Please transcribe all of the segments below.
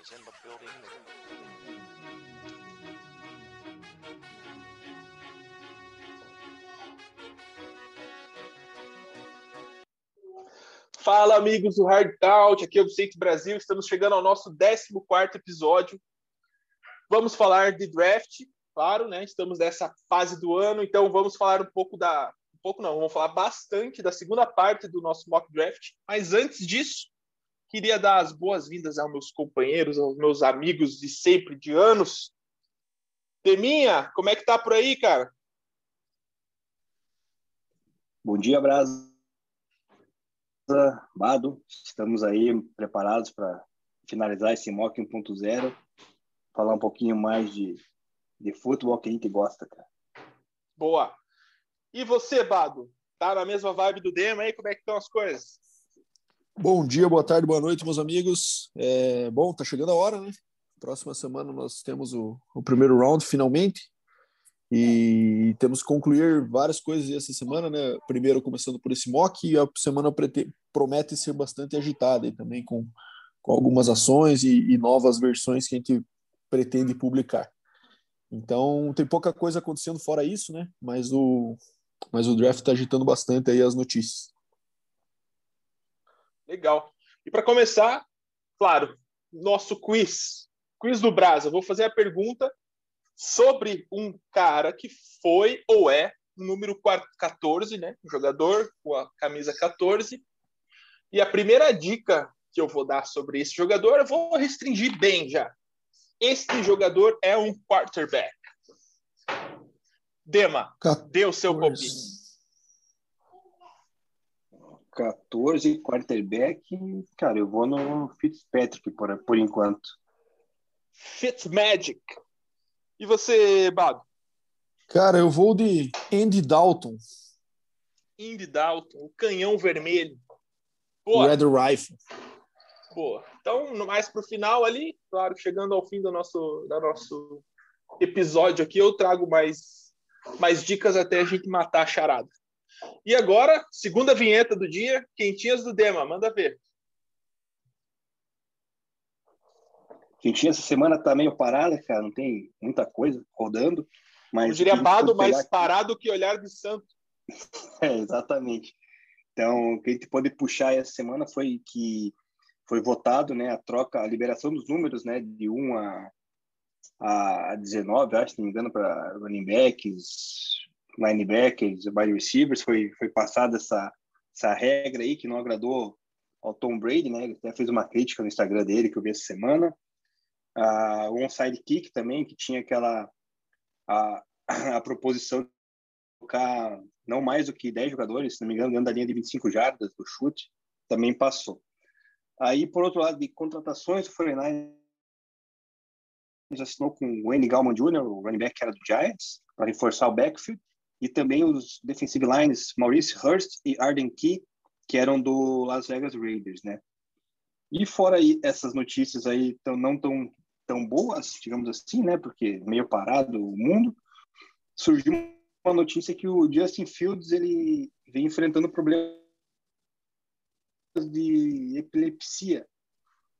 is in the building. Fala, amigos do Hard Count, aqui é o Vicente Brasil, estamos chegando ao nosso 14 episódio. Vamos falar de draft, claro, né? Estamos nessa fase do ano, então vamos falar um pouco da. Um pouco não, vamos falar bastante da segunda parte do nosso mock draft. Mas antes disso, queria dar as boas-vindas aos meus companheiros, aos meus amigos de sempre, de anos. Teminha, como é que tá por aí, cara? Bom dia, Brasa. Bado, estamos aí preparados para finalizar esse mock 1.0, falar um pouquinho mais de, de futebol que a gente gosta, cara. Boa. E você, Bado? Tá na mesma vibe do Dema aí? Como é que estão as coisas? Bom dia, boa tarde, boa noite, meus amigos. É, bom, tá chegando a hora, né? Próxima semana nós temos o, o primeiro round, finalmente. E temos que concluir várias coisas essa semana, né? Primeiro começando por esse mock, e a semana promete ser bastante agitada e também com, com algumas ações e, e novas versões que a gente pretende publicar. Então, tem pouca coisa acontecendo fora isso, né? Mas o, mas o draft está agitando bastante aí as notícias. Legal. E para começar, claro, nosso quiz, quiz do Brasa. Vou fazer a pergunta sobre um cara que foi ou é número 14, né? Um jogador com a camisa 14. E a primeira dica que eu vou dar sobre esse jogador, eu vou restringir bem já. Este jogador é um quarterback. Dema, dê o seu palpite. 14, quarterback, cara, eu vou no Fitzpatrick por, por enquanto. Fitzmagic. E você, Bado? Cara, eu vou de Andy Dalton. Andy Dalton, o canhão vermelho. Boa. Red Rifle. Boa. Então, mais para o final ali, claro, chegando ao fim do nosso, do nosso episódio aqui, eu trago mais, mais dicas até a gente matar a charada. E agora, segunda vinheta do dia, quentinhas do Dema, manda ver. Quentinha essa semana tá meio parada, cara, não tem muita coisa rodando. Mas Eu diria Bado, mais parado que olhar de santo. é, exatamente. Então, o que a gente pode puxar essa semana foi que foi votado, né, a troca, a liberação dos números, né, de 1 a, a 19, acho, se não me engano, para running backs, linebackers, wide receivers, foi, foi passada essa, essa regra aí que não agradou ao Tom Brady, né? Ele até fez uma crítica no Instagram dele que eu vi essa semana. Uh, o onside kick também, que tinha aquela a, a proposição de colocar não mais do que 10 jogadores, se não me engano, dentro da linha de 25 jardas do chute, também passou. Aí, por outro lado, de contratações, o 49 assinou com o Wayne Gallman Jr., o running back que era do Giants, para reforçar o backfield e também os defensive lines Maurice Hurst e Arden Key, que eram do Las Vegas Raiders, né? E fora aí essas notícias aí tão, não tão tão boas, digamos assim, né? Porque meio parado o mundo, surgiu uma notícia que o Justin Fields ele vem enfrentando problemas de epilepsia.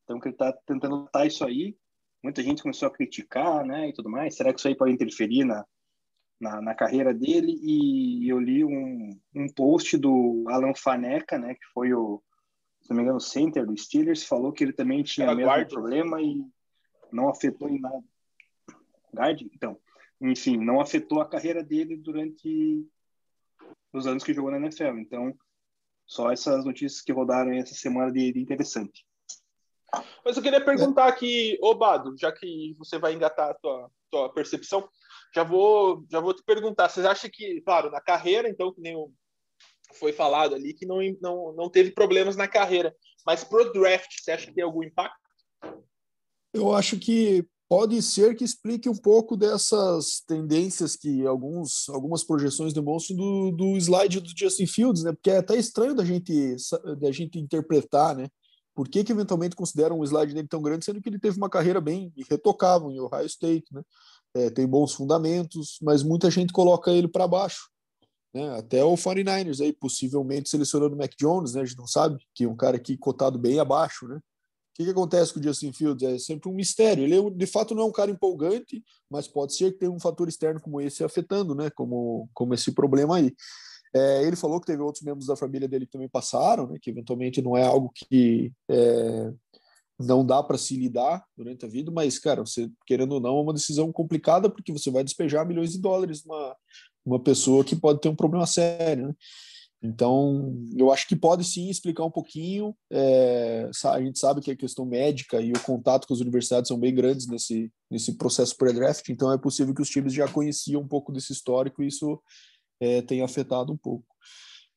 Então que ele está tentando tratar isso aí. Muita gente começou a criticar, né, e tudo mais. Será que isso aí pode interferir na na, na carreira dele e eu li um, um post do Alan Faneca, né, que foi o, se não me engano, o center do Steelers, falou que ele também tinha o mesmo guarda. problema e não afetou em nada. Guard? Então, enfim, não afetou a carreira dele durante os anos que jogou na NFL. Então, só essas notícias que rodaram essa semana de, de interessante. Mas eu queria perguntar aqui, Obado, já que você vai engatar a tua, tua percepção, já vou, já vou te perguntar, vocês acham que, claro, na carreira, então, que nem foi falado ali, que não, não, não teve problemas na carreira, mas pro draft, você acha que tem algum impacto? Eu acho que pode ser que explique um pouco dessas tendências que alguns, algumas projeções demonstram do, do slide do Justin Fields, né? Porque é até estranho da gente, da gente interpretar, né? Por que, que eventualmente consideram um slide dele tão grande, sendo que ele teve uma carreira bem retocável em Ohio State, né? É, tem bons fundamentos, mas muita gente coloca ele para baixo. Né? Até o 49ers aí, possivelmente selecionando o Mac Jones, né? A gente não sabe, que é um cara aqui cotado bem abaixo, né? que, que acontece com o Justin Fields? É sempre um mistério. Ele, é de fato, não é um cara empolgante, mas pode ser que tenha um fator externo como esse afetando, né? Como, como esse problema aí. É, ele falou que teve outros membros da família dele que também passaram, né? Que eventualmente não é algo que é, não dá para se lidar durante a vida, mas, cara, você querendo ou não, é uma decisão complicada porque você vai despejar milhões de dólares numa uma pessoa que pode ter um problema sério, né? Então, eu acho que pode sim explicar um pouquinho. É, a gente sabe que a questão médica e o contato com as universidades são bem grandes nesse, nesse processo pré-draft, então é possível que os times já conheciam um pouco desse histórico e isso é, tenha afetado um pouco.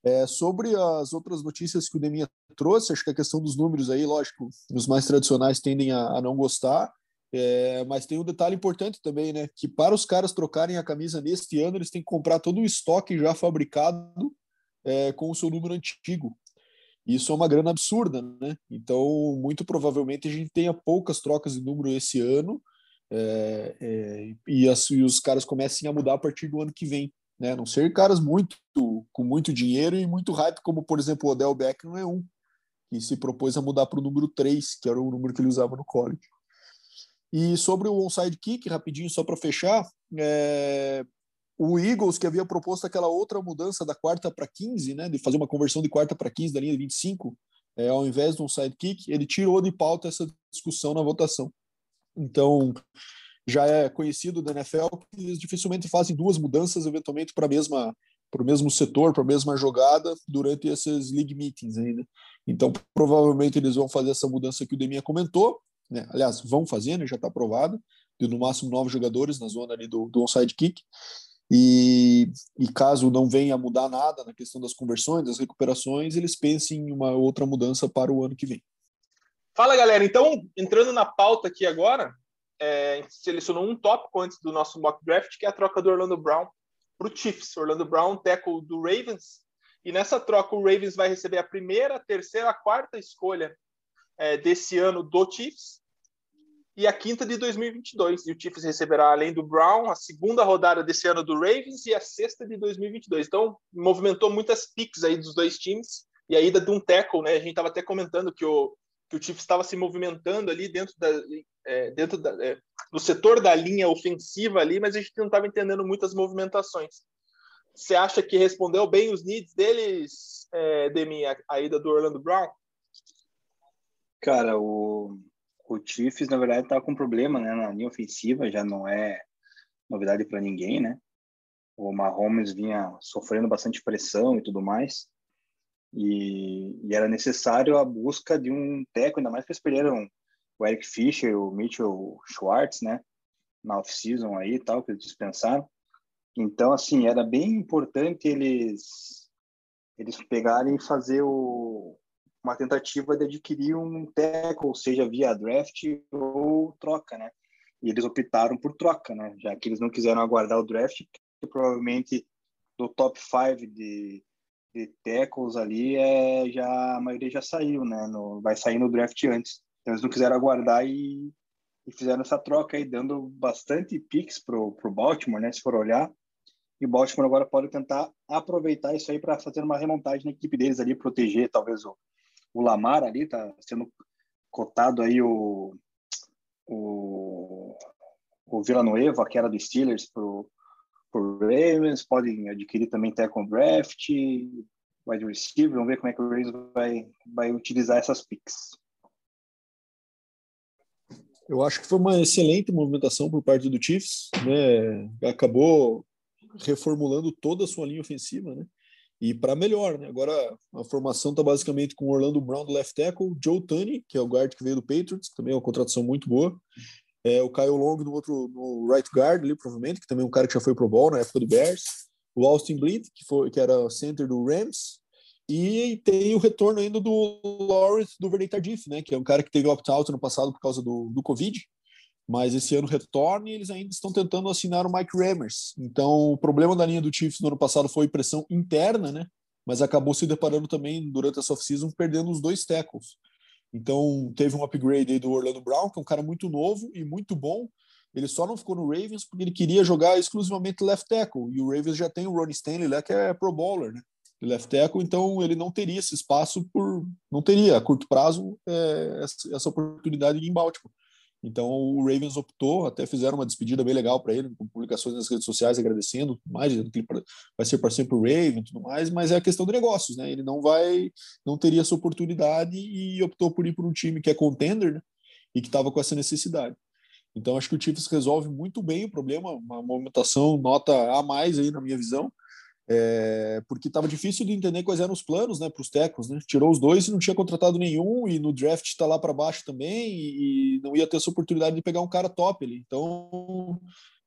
É, sobre as outras notícias que o Deminha trouxe, acho que a questão dos números aí, lógico, os mais tradicionais tendem a, a não gostar, é, mas tem um detalhe importante também, né? Que para os caras trocarem a camisa neste ano, eles têm que comprar todo o estoque já fabricado é, com o seu número antigo. Isso é uma grana absurda, né? Então, muito provavelmente a gente tenha poucas trocas de número esse ano é, é, e, as, e, os caras comecem a mudar a partir do ano que vem, né? A não ser caras muito com muito dinheiro e muito hype, como por exemplo o Odell Beckham é um que se propôs a mudar para o número 3, que era o número que ele usava no college. E sobre o onside kick, rapidinho só para fechar, é, o Eagles, que havia proposto aquela outra mudança da quarta para 15, né, de fazer uma conversão de quarta para 15 da linha de 25, é, ao invés de um sidekick, ele tirou de pauta essa discussão na votação. Então, já é conhecido da NFL que eles dificilmente fazem duas mudanças, eventualmente, para mesma para o mesmo setor, para a mesma jogada, durante esses league meetings ainda. Então, provavelmente eles vão fazer essa mudança que o Deminha comentou, né? aliás, vão fazer, né? já está aprovado, de no máximo nove jogadores na zona ali do, do onside kick, e, e, caso não venha a mudar nada na questão das conversões, das recuperações, eles pensem em uma outra mudança para o ano que vem. Fala, galera. Então, entrando na pauta aqui agora, é, selecionou um tópico antes do nosso mock draft, que é a troca do Orlando Brown para o Chiefs. Orlando Brown, tackle do Ravens. E nessa troca, o Ravens vai receber a primeira, terceira, a quarta escolha é, desse ano do Chiefs e a quinta de 2022. E o Chiefs receberá, além do Brown, a segunda rodada desse ano do Ravens e a sexta de 2022. Então, movimentou muitas picks aí dos dois times e a ida de um tackle, né? A gente estava até comentando que o, que o Chiefs estava se movimentando ali dentro, da, é, dentro da, é, do setor da linha ofensiva ali, mas a gente não estava entendendo muitas movimentações. Você acha que respondeu bem os needs deles, é, Demi, a, a ida do Orlando Brown? Cara, o, o Chiefs, na verdade, tá com problema né, na linha ofensiva, já não é novidade para ninguém, né? O Mahomes vinha sofrendo bastante pressão e tudo mais. E, e era necessário a busca de um técnico, ainda mais que eles perderam o Eric Fischer, o Mitchell Schwartz, né? Na off-season aí e tal, que eles dispensaram. Então, assim, era bem importante eles eles pegarem e fazer o, uma tentativa de adquirir um tackle, seja via draft ou troca, né? E eles optaram por troca, né? Já que eles não quiseram aguardar o draft, que provavelmente do top 5 de, de tackles ali, é, já, a maioria já saiu, né? No, vai sair no draft antes. Então eles não quiseram aguardar e, e fizeram essa troca aí, dando bastante picks pro, pro Baltimore, né? Se for olhar. E o Baltimore agora pode tentar aproveitar isso aí para fazer uma remontagem na equipe deles ali, proteger talvez o, o Lamar ali, tá sendo cotado aí o, o, o Villanueva, que era do Steelers, pro, pro Ravens, podem adquirir também com draft, wide receiver, vamos ver como é que o Ravens vai, vai utilizar essas picks. Eu acho que foi uma excelente movimentação por parte do Chiefs, né? Acabou reformulando toda a sua linha ofensiva, né? e para melhor, né? Agora a formação está basicamente com Orlando Brown do left tackle, Joe Tunney, que é o guard que veio do Patriots, que também é uma contratação muito boa, é, o Kyle Long no outro no right guard ali, provavelmente, que também é um cara que já foi pro ball na época do Bears, o Austin Bleed, que foi que era center do Rams, e tem o retorno ainda do Lawrence do Vernon Tardif, né? Que é um cara que teve opt-out no passado por causa do, do Covid, mas esse ano retorna e eles ainda estão tentando assinar o Mike Rammers. Então, o problema da linha do Chiefs no ano passado foi pressão interna, né? Mas acabou se deparando também durante essa off-season perdendo os dois tackles. Então, teve um upgrade aí do Orlando Brown, que é um cara muito novo e muito bom. Ele só não ficou no Ravens porque ele queria jogar exclusivamente left tackle. E o Ravens já tem o Ronnie Stanley lá, que é pro bowler, né? de left tackle, então ele não teria esse espaço por não teria a curto prazo é, essa, essa, oportunidade em Baltimore. Então o Ravens optou, até fizeram uma despedida bem legal para ele, com publicações nas redes sociais agradecendo, mais dizendo que ele vai ser parceiro para o Raven e tudo mais, mas é a questão de negócios, né? Ele não vai, não teria essa oportunidade e optou por ir para um time que é contender, né? E que estava com essa necessidade. Então acho que o Chiefs resolve muito bem o problema, uma movimentação nota a mais aí na minha visão é, porque estava difícil de entender quais eram os planos né, para os tecos. Né? Tirou os dois e não tinha contratado nenhum, e no draft está lá para baixo também, e, e, não ia ter essa oportunidade de pegar um cara top ali. Então,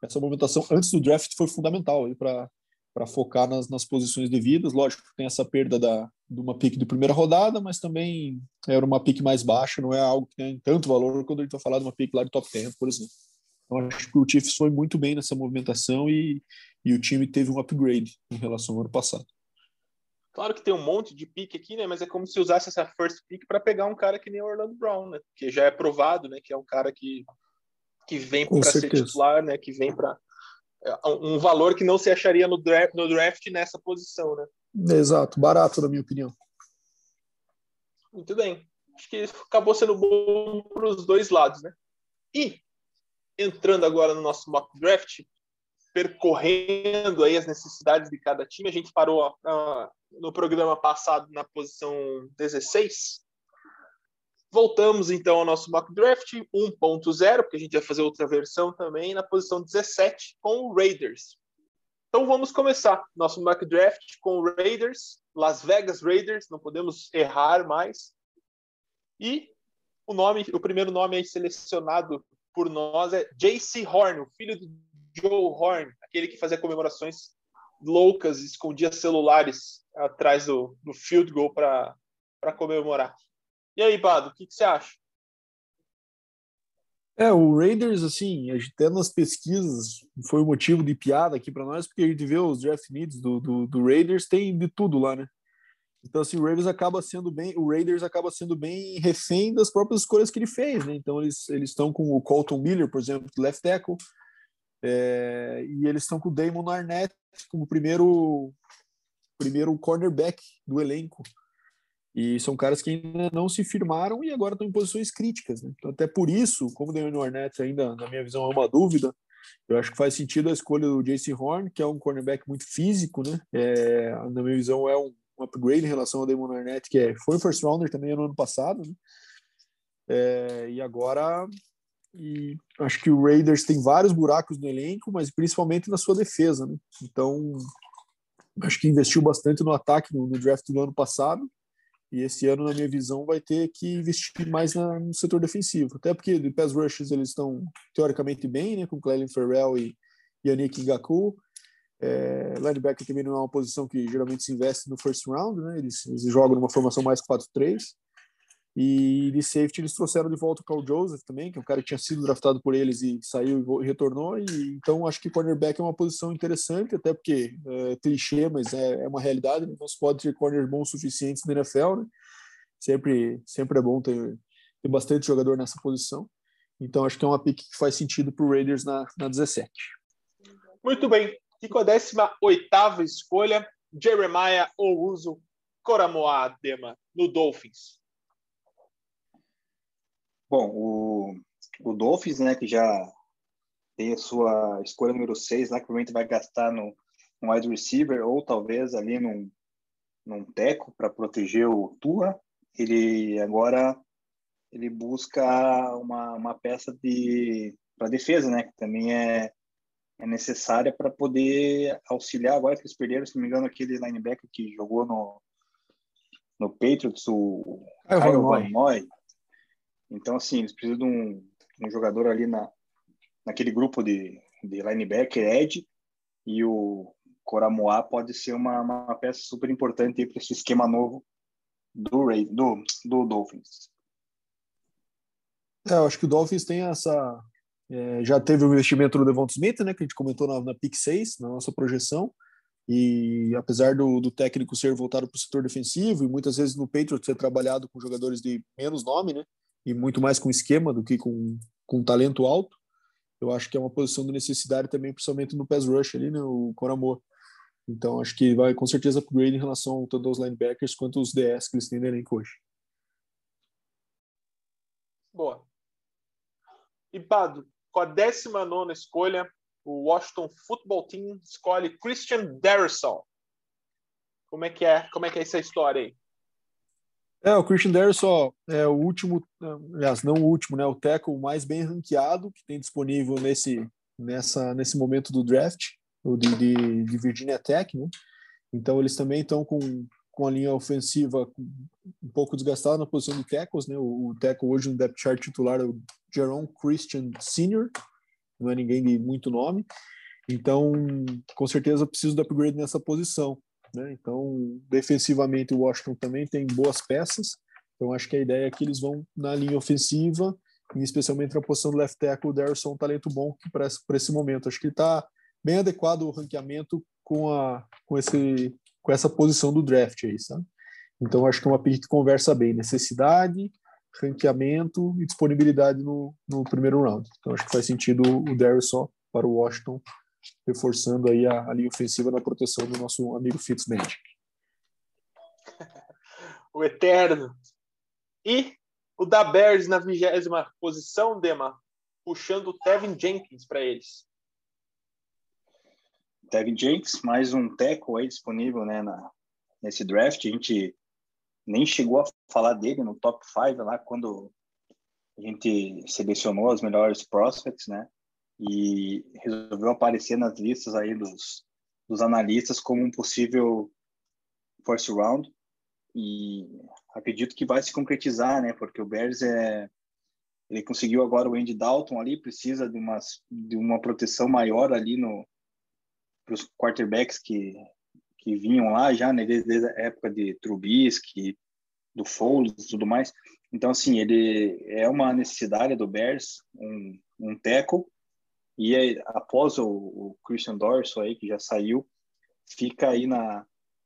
essa movimentação antes do draft foi fundamental para focar nas, nas posições devidas. Lógico, tem essa perda da, de uma pick de primeira rodada, mas também era uma pick mais baixa, não é algo que tem tanto valor quando a gente vai falar de uma pick lá de top 10, por exemplo. Então, acho que o Chiefs foi muito bem nessa movimentação e, e o time teve um upgrade em relação ao ano passado. Claro que tem um monte de pique aqui, né? Mas é como se usasse essa first pick para pegar um cara que nem o Orlando Brown, né? Que já é provado, né? Que é um cara que, que vem para ser titular, né? Que vem para é, um valor que não se acharia no draft, no draft nessa posição, né? Exato, barato na minha opinião. Muito bem. Acho que acabou sendo bom para os dois lados, né? E entrando agora no nosso mock draft, percorrendo aí as necessidades de cada time. A gente parou uh, no programa passado na posição 16. Voltamos então ao nosso mock draft 1.0, porque a gente vai fazer outra versão também, na posição 17, com o Raiders. Então vamos começar nosso mock draft com o Raiders, Las Vegas Raiders, não podemos errar mais. E o nome, o primeiro nome aí selecionado por nós é JC Horn, o filho do Joe Horn, aquele que fazia comemorações loucas, escondia celulares atrás do, do field goal para comemorar. E aí, Bado, o que, que você acha? É, o Raiders, assim, até nas pesquisas foi um motivo de piada aqui para nós, porque a gente vê os draft needs do, do, do, Raiders, tem de tudo lá, né? Então, assim, o Raiders acaba sendo bem, o Raiders acaba sendo bem refém das próprias escolhas que ele fez, né? Então, eles estão com o Colton Miller, por exemplo, left tackle, é, e eles estão com o Damon Arnett como primeiro, primeiro cornerback do elenco. E são caras que ainda não se firmaram e agora estão em posições críticas. Né? Então, até por isso, como o Damon Arnett ainda, na minha visão, é uma dúvida, eu acho que faz sentido a escolha do Jason Horn, que é um cornerback muito físico, né? É, na minha visão, é um, um, upgrade em relação ao Damon Arnett, que é, foi first rounder também no ano passado, né? É, e agora e acho que o Raiders tem vários buracos no elenco, mas principalmente na sua defesa, né? Então, acho que investiu bastante no ataque no, no, draft do ano passado. E esse ano, na minha visão, vai ter que investir mais na, no setor defensivo. Até porque de pass rushes eles estão teoricamente bem, né? Com Clelin Ferrell e Yannick Ngaku. É, linebacker também não é uma posição que geralmente se investe no first round, né? Eles, eles jogam numa formação mais 4-3. E de safety eles trouxeram de volta o Carl Joseph também, que é um cara que tinha sido draftado por eles e saiu e retornou. E, então acho que cornerback é uma posição interessante, até porque é clichê, mas é, é uma realidade. Não se pode ter corners bons suficientes na NFL, né? Sempre, sempre é bom ter, ter bastante jogador nessa posição. Então acho que é uma pick que faz sentido para o Raiders na, na 17. Muito bem. E com a 18 escolha, Jeremiah Ouzo Coramoa Adema, no Dolphins. Bom, o, o Dolphins, né, que já tem a sua escolha número 6 lá, que provavelmente vai gastar no, no wide receiver ou talvez ali num, num teco para proteger o Tua. Ele agora ele busca uma, uma peça de para defesa, né, que também é, é necessária para poder auxiliar agora que eles perderam, se não me engano, aquele linebacker que jogou no no Patriots, o Kyle Van Noy. Então, assim, eles precisam de um, um jogador ali na, naquele grupo de, de linebacker, Ed, e o Coramoa pode ser uma, uma peça super importante para esse esquema novo do, Ray, do, do Dolphins. É, eu acho que o Dolphins tem essa. É, já teve o investimento do Devon Smith, né, que a gente comentou na, na PIC 6, na nossa projeção. E apesar do, do técnico ser voltado para o setor defensivo e muitas vezes no Patriots ser trabalhado com jogadores de menos nome, né, e muito mais com esquema do que com, com talento alto. Eu acho que é uma posição de necessidade também, principalmente no pass rush ali, né, o Coramor. Então, acho que vai com certeza upgrade em relação tanto aos linebackers quanto aos DS que eles têm no elenco hoje. Boa. E Bado, com a 19 escolha, o Washington Football Team escolhe Christian Darrison. Como é que é? Como é que é essa história aí? É, o Christian Darrison é o último, aliás, não o último, né? O tackle mais bem ranqueado que tem disponível nesse, nessa, nesse momento do draft, o de, de, de Virginia Tech, né? Então eles também estão com, com a linha ofensiva um pouco desgastada na posição de tackles, né? O, o tackle hoje no depth chart titular é o Jerome Christian Sr., não é ninguém de muito nome. Então, com certeza preciso de upgrade nessa posição. Né? Então, defensivamente, o Washington também tem boas peças. Então, acho que a ideia é que eles vão na linha ofensiva, e especialmente na posição do left tackle, o Derson um talento bom para esse, esse momento. Acho que ele está bem adequado o ranqueamento com, a, com, esse, com essa posição do draft aí, sabe? Então, acho que é uma pick que conversa bem. Necessidade, ranqueamento e disponibilidade no, no primeiro round. Então, acho que faz sentido o Derrisson para o Washington reforçando aí a, a linha ofensiva na proteção do nosso amigo Fitzmagic. o Eterno. E o da Bears na vigésima posição, Dema, puxando o Tevin Jenkins para eles. Tevin Jenkins, mais um teco aí disponível né, na, nesse draft. A gente nem chegou a falar dele no top 5 lá quando a gente selecionou as melhores prospects, né? E resolveu aparecer nas listas aí dos, dos analistas como um possível first round e acredito que vai se concretizar, né? Porque o Bears é ele conseguiu agora o Andy Dalton ali, precisa de uma de uma proteção maior ali no para os quarterbacks que que vinham lá já, né, desde, desde a época de Trubisky, do Foles tudo mais. Então, assim, ele é uma necessidade do Bears, um, um tackle, e aí, após o, o, Christian Dorso aí, que já saiu, fica aí na,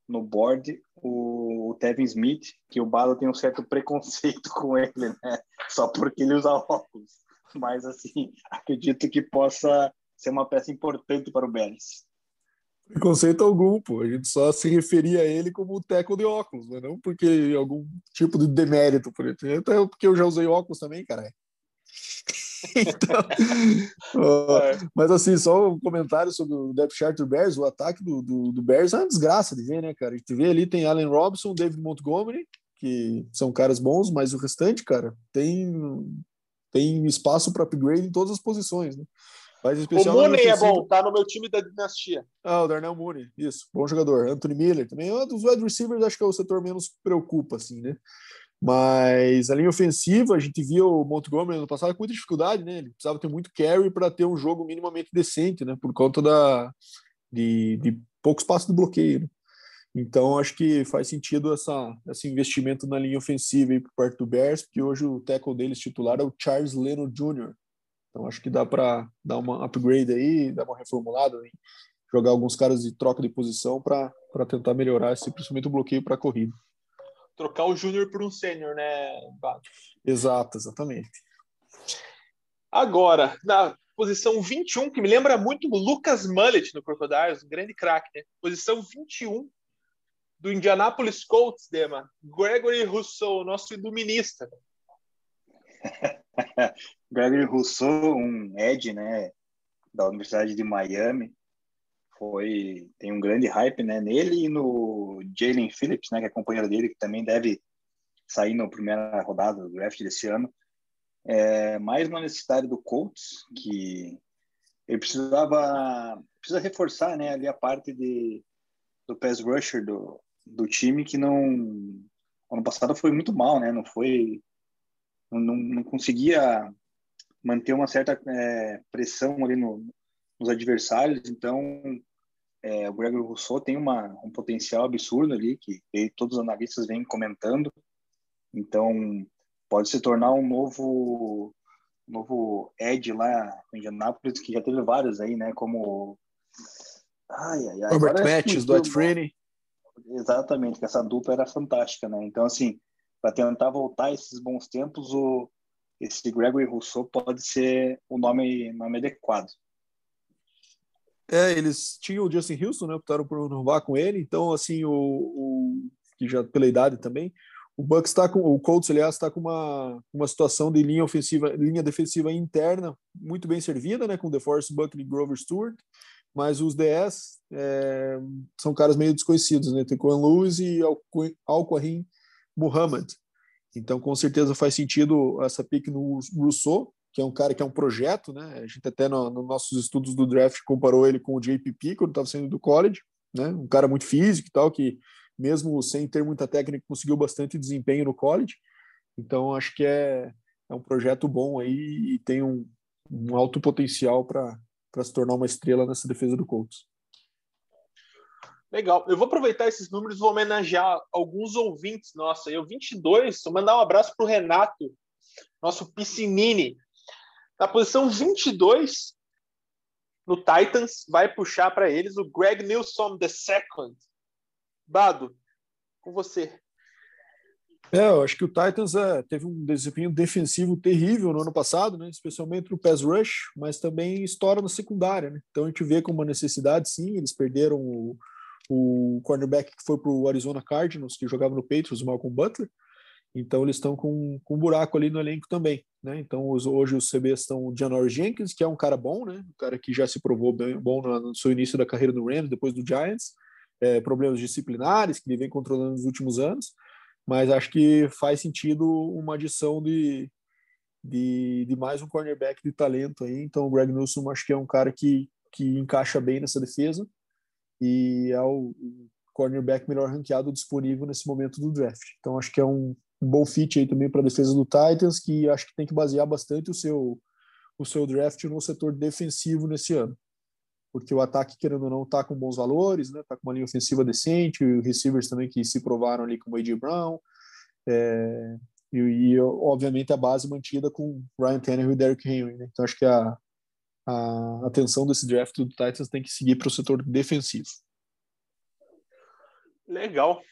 no board o, o Tevin Smith, que o Bala tem um certo preconceito com ele, né? Só porque ele usa óculos. Mas, assim, acredito que possa ser uma peça importante para o Bears. Preconceito algum, pô. A gente só se referia a ele como teco de óculos, não porque algum tipo de demérito por ele. Até porque eu já usei óculos também, cara. então, é. Mas assim, só um comentário sobre o depth chart do Bears, o ataque do, do, do, Bears é uma desgraça de ver, né, cara? A gente vê ali, tem Allen Robinson, David Montgomery, que são caras bons, mas o restante, cara, tem, tem espaço para upgrade em todas as posições, né? Mas o Mooney é bom, tá no meu time da dinastia. Ah, o Darnell Mooney, isso, bom jogador. Anthony Miller também, um dos wide receivers, acho que é o setor menos preocupa, assim, né? Mas a linha ofensiva, a gente via o Montgomery no passado com muita dificuldade, né? Ele precisava ter muito carry para ter um jogo minimamente decente, né? Por conta da, de, de pouco espaço de bloqueio. Né? Então, acho que faz sentido essa, esse investimento na linha ofensiva aí por parte do Bears, porque hoje o tackle deles titular é o Charles Leno Jr. Então, acho que dá para dar uma upgrade aí, dar uma reformulada, hein? jogar alguns caras de troca de posição para tentar melhorar esse, principalmente o bloqueio para a corrida trocar o júnior por um sênior, né, Exato, exatamente. Agora, na posição 21, que me lembra muito o Lucas Mullet no Crocodiles, um grande craque, né? Posição 21 do Indianapolis Colts, Dema. Gregory Rousseau, nosso iluminista. Gregory Rousseau, um Ed, né, da Universidade de Miami, foi tem um grande hype né, nele e no Jalen Phillips, né, que é companheiro dele, que também deve sair na primeira rodada do draft desse ano. É, mais uma necessidade do Colts, que ele precisava precisa reforçar né, ali a parte de, do pass rusher do, do time, que não ano passado foi muito mal, né? Não foi não, não conseguia manter uma certa é, pressão ali no, nos adversários, então é, o Gregory Rousseau tem uma, um potencial absurdo ali, que, todos os analistas vêm comentando. Então, pode se tornar um novo novo Ed lá em Indianápolis, que já teve vários aí, né? Como. Ai, ai, ai. Robert Matthews, Dwight Freeney. Exatamente, que essa dupla era fantástica, né? Então, assim, para tentar voltar esses bons tempos, o, esse Gregory Rousseau pode ser o nome, nome adequado. É, eles tinham o Justin Houston, né? Optaram por renovar com ele. Então, assim, o, o que já pela idade também, o Bucks está com o Colts, aliás, está com uma, uma situação de linha ofensiva, linha defensiva interna muito bem servida, né? Com DeForest Buckley Grover Stewart, mas os DS é, são caras meio desconhecidos, né? Tem Quan Lewis e Alquarim Muhammad. Então, com certeza faz sentido essa pick no Rousseau, que é um cara que é um projeto, né? A gente até nos no nossos estudos do draft comparou ele com o JPP quando estava saindo do college, né? Um cara muito físico e tal, que mesmo sem ter muita técnica conseguiu bastante desempenho no college. Então acho que é, é um projeto bom aí e tem um, um alto potencial para se tornar uma estrela nessa defesa do Colts. Legal. Eu vou aproveitar esses números e vou homenagear alguns ouvintes. Nossa, eu 22, vou mandar um abraço para o Renato, nosso Piscinini, na posição 22, no Titans, vai puxar para eles o Greg Nilsson II. Bado, com você. É, eu acho que o Titans é, teve um desempenho defensivo terrível no ano passado, né? especialmente no pass rush, mas também estoura na secundária. Né? Então a gente vê como uma necessidade, sim. Eles perderam o, o cornerback que foi para o Arizona Cardinals, que jogava no Patriots, o Malcolm Butler. Então eles estão com, com um buraco ali no elenco também, né? Então hoje os CBs estão o Janor Jenkins, que é um cara bom, né? Um cara que já se provou bem, bom no, seu início da carreira no Rams, depois do Giants, é, problemas disciplinares que ele vem controlando nos últimos anos, mas acho que faz sentido uma adição de, de, de mais um cornerback de talento aí. Então o Greg Newsom acho que é um cara que, que encaixa bem nessa defesa e é o, cornerback melhor ranqueado disponível nesse momento do draft. Então acho que é um bom fit aí também para a defesa do Titans, que acho que tem que basear bastante o seu, o seu draft no setor defensivo nesse ano. Porque o ataque, querendo ou não, está com bons valores, né? Tá com uma linha ofensiva decente, e receivers também que se provaram ali como o A.J. Brown, é, e, e, obviamente a base mantida com Ryan Tannehill e Derrick Henry, né? Então acho que a, a atenção desse draft do Titans tem que seguir para o setor defensivo. Legal.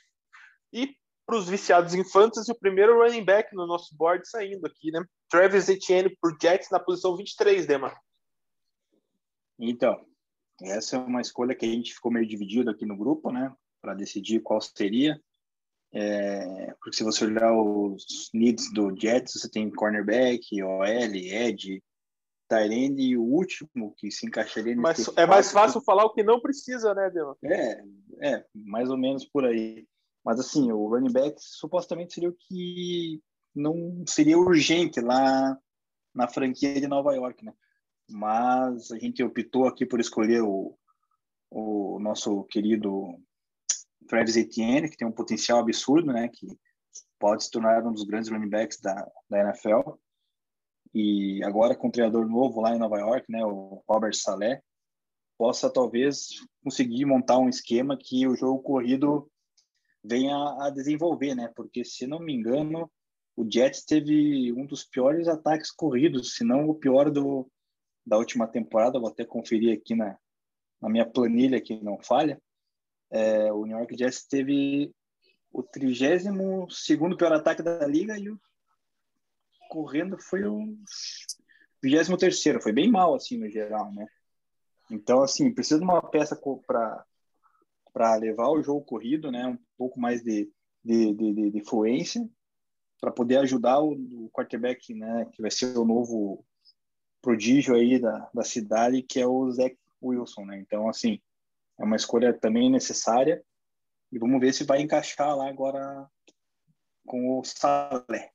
E para os viciados em fantasy, o primeiro running back no nosso board saindo aqui, né? Travis Etienne por Jets na posição 23, Dema. Então, essa é uma escolha que a gente ficou meio dividido aqui no grupo, né? Para decidir qual seria. É, porque se você olhar os needs do Jets, você tem cornerback, OL, edge, Tyrande e o último que se encaixaria Mas é mais fácil falar o que não precisa, né, Dema? É, é, mais ou menos por aí. Mas assim, o running back supostamente seria o que não seria urgente lá na franquia de Nova York, né? Mas a gente optou aqui por escolher o, o nosso querido Travis Etienne, que tem um potencial absurdo, né? Que pode se tornar um dos grandes running backs da, da NFL. E agora com um treinador novo lá em Nova York, né? O Robert Saleh, possa talvez conseguir montar um esquema que o jogo corrido venha a desenvolver, né? Porque se não me engano, o Jets teve um dos piores ataques corridos, se não o pior do da última temporada. Vou até conferir aqui na, na minha planilha que não falha. É, o New York Jets teve o 32 segundo pior ataque da liga e o correndo foi o 23 terceiro. Foi bem mal assim no geral, né? Então assim precisa de uma peça para para levar o jogo corrido, né? Um pouco mais de, de, de, de fluência para poder ajudar o, o, quarterback, né? Que vai ser o novo prodígio aí da, da cidade, que é o Zach Wilson, né? Então, assim, é uma escolha também necessária e vamos ver se vai encaixar lá agora com o Salé.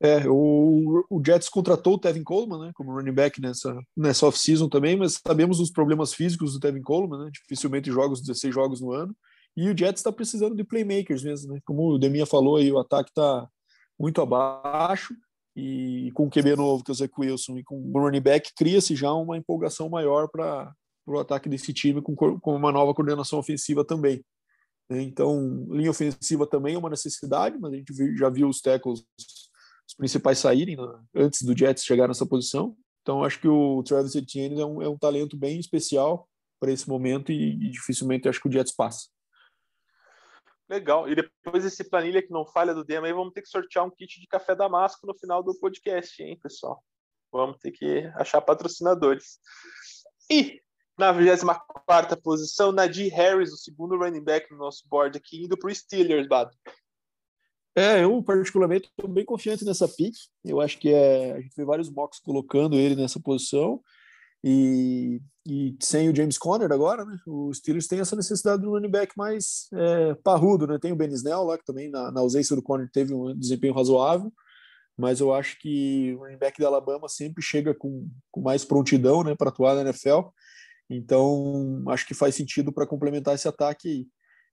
É, o, o Jets contratou o Tevin Coleman, né, como running back nessa, nessa off-season também, mas sabemos dos problemas físicos do Tevin Coleman, né, dificilmente jogos 16 jogos no ano, e o Jets está precisando de playmakers mesmo, né, como o Deminha falou aí, o ataque está muito abaixo, e com o QB novo, que é o Zach Wilson, e com o running back, cria-se já uma empolgação maior para o ataque desse time, com, com uma nova coordenação ofensiva também. Né. Então, linha ofensiva também é uma necessidade, mas a gente já viu os tackles os principais saírem né, antes do Jets chegar nessa posição. Então, acho que o Travis Etienne é um, é um talento bem especial para esse momento e, e, dificilmente acho que o Jets passa. Legal. E depois desse planilha que não falha do Dema aí, vamos ter que sortear um kit de café damasco no final do podcast, hein, pessoal? Vamos ter que achar patrocinadores. E Na 24 posição, Nadir Harris, o segundo running back no nosso board aqui, indo para o Steelers, Bado. É, eu particularmente estou bem confiante nessa pick. Eu acho que é, a gente vê vários mocks colocando ele nessa posição. E, e sem o James Conner agora, né? O Steelers tem essa necessidade do running back mais é, parrudo, né? Tem o Ben Snell lá, que também na, na ausência do Conner teve um desempenho razoável mas eu acho que o running back da Alabama sempre chega com, com mais prontidão né, para atuar na NFL. Então, acho que faz sentido para complementar esse ataque.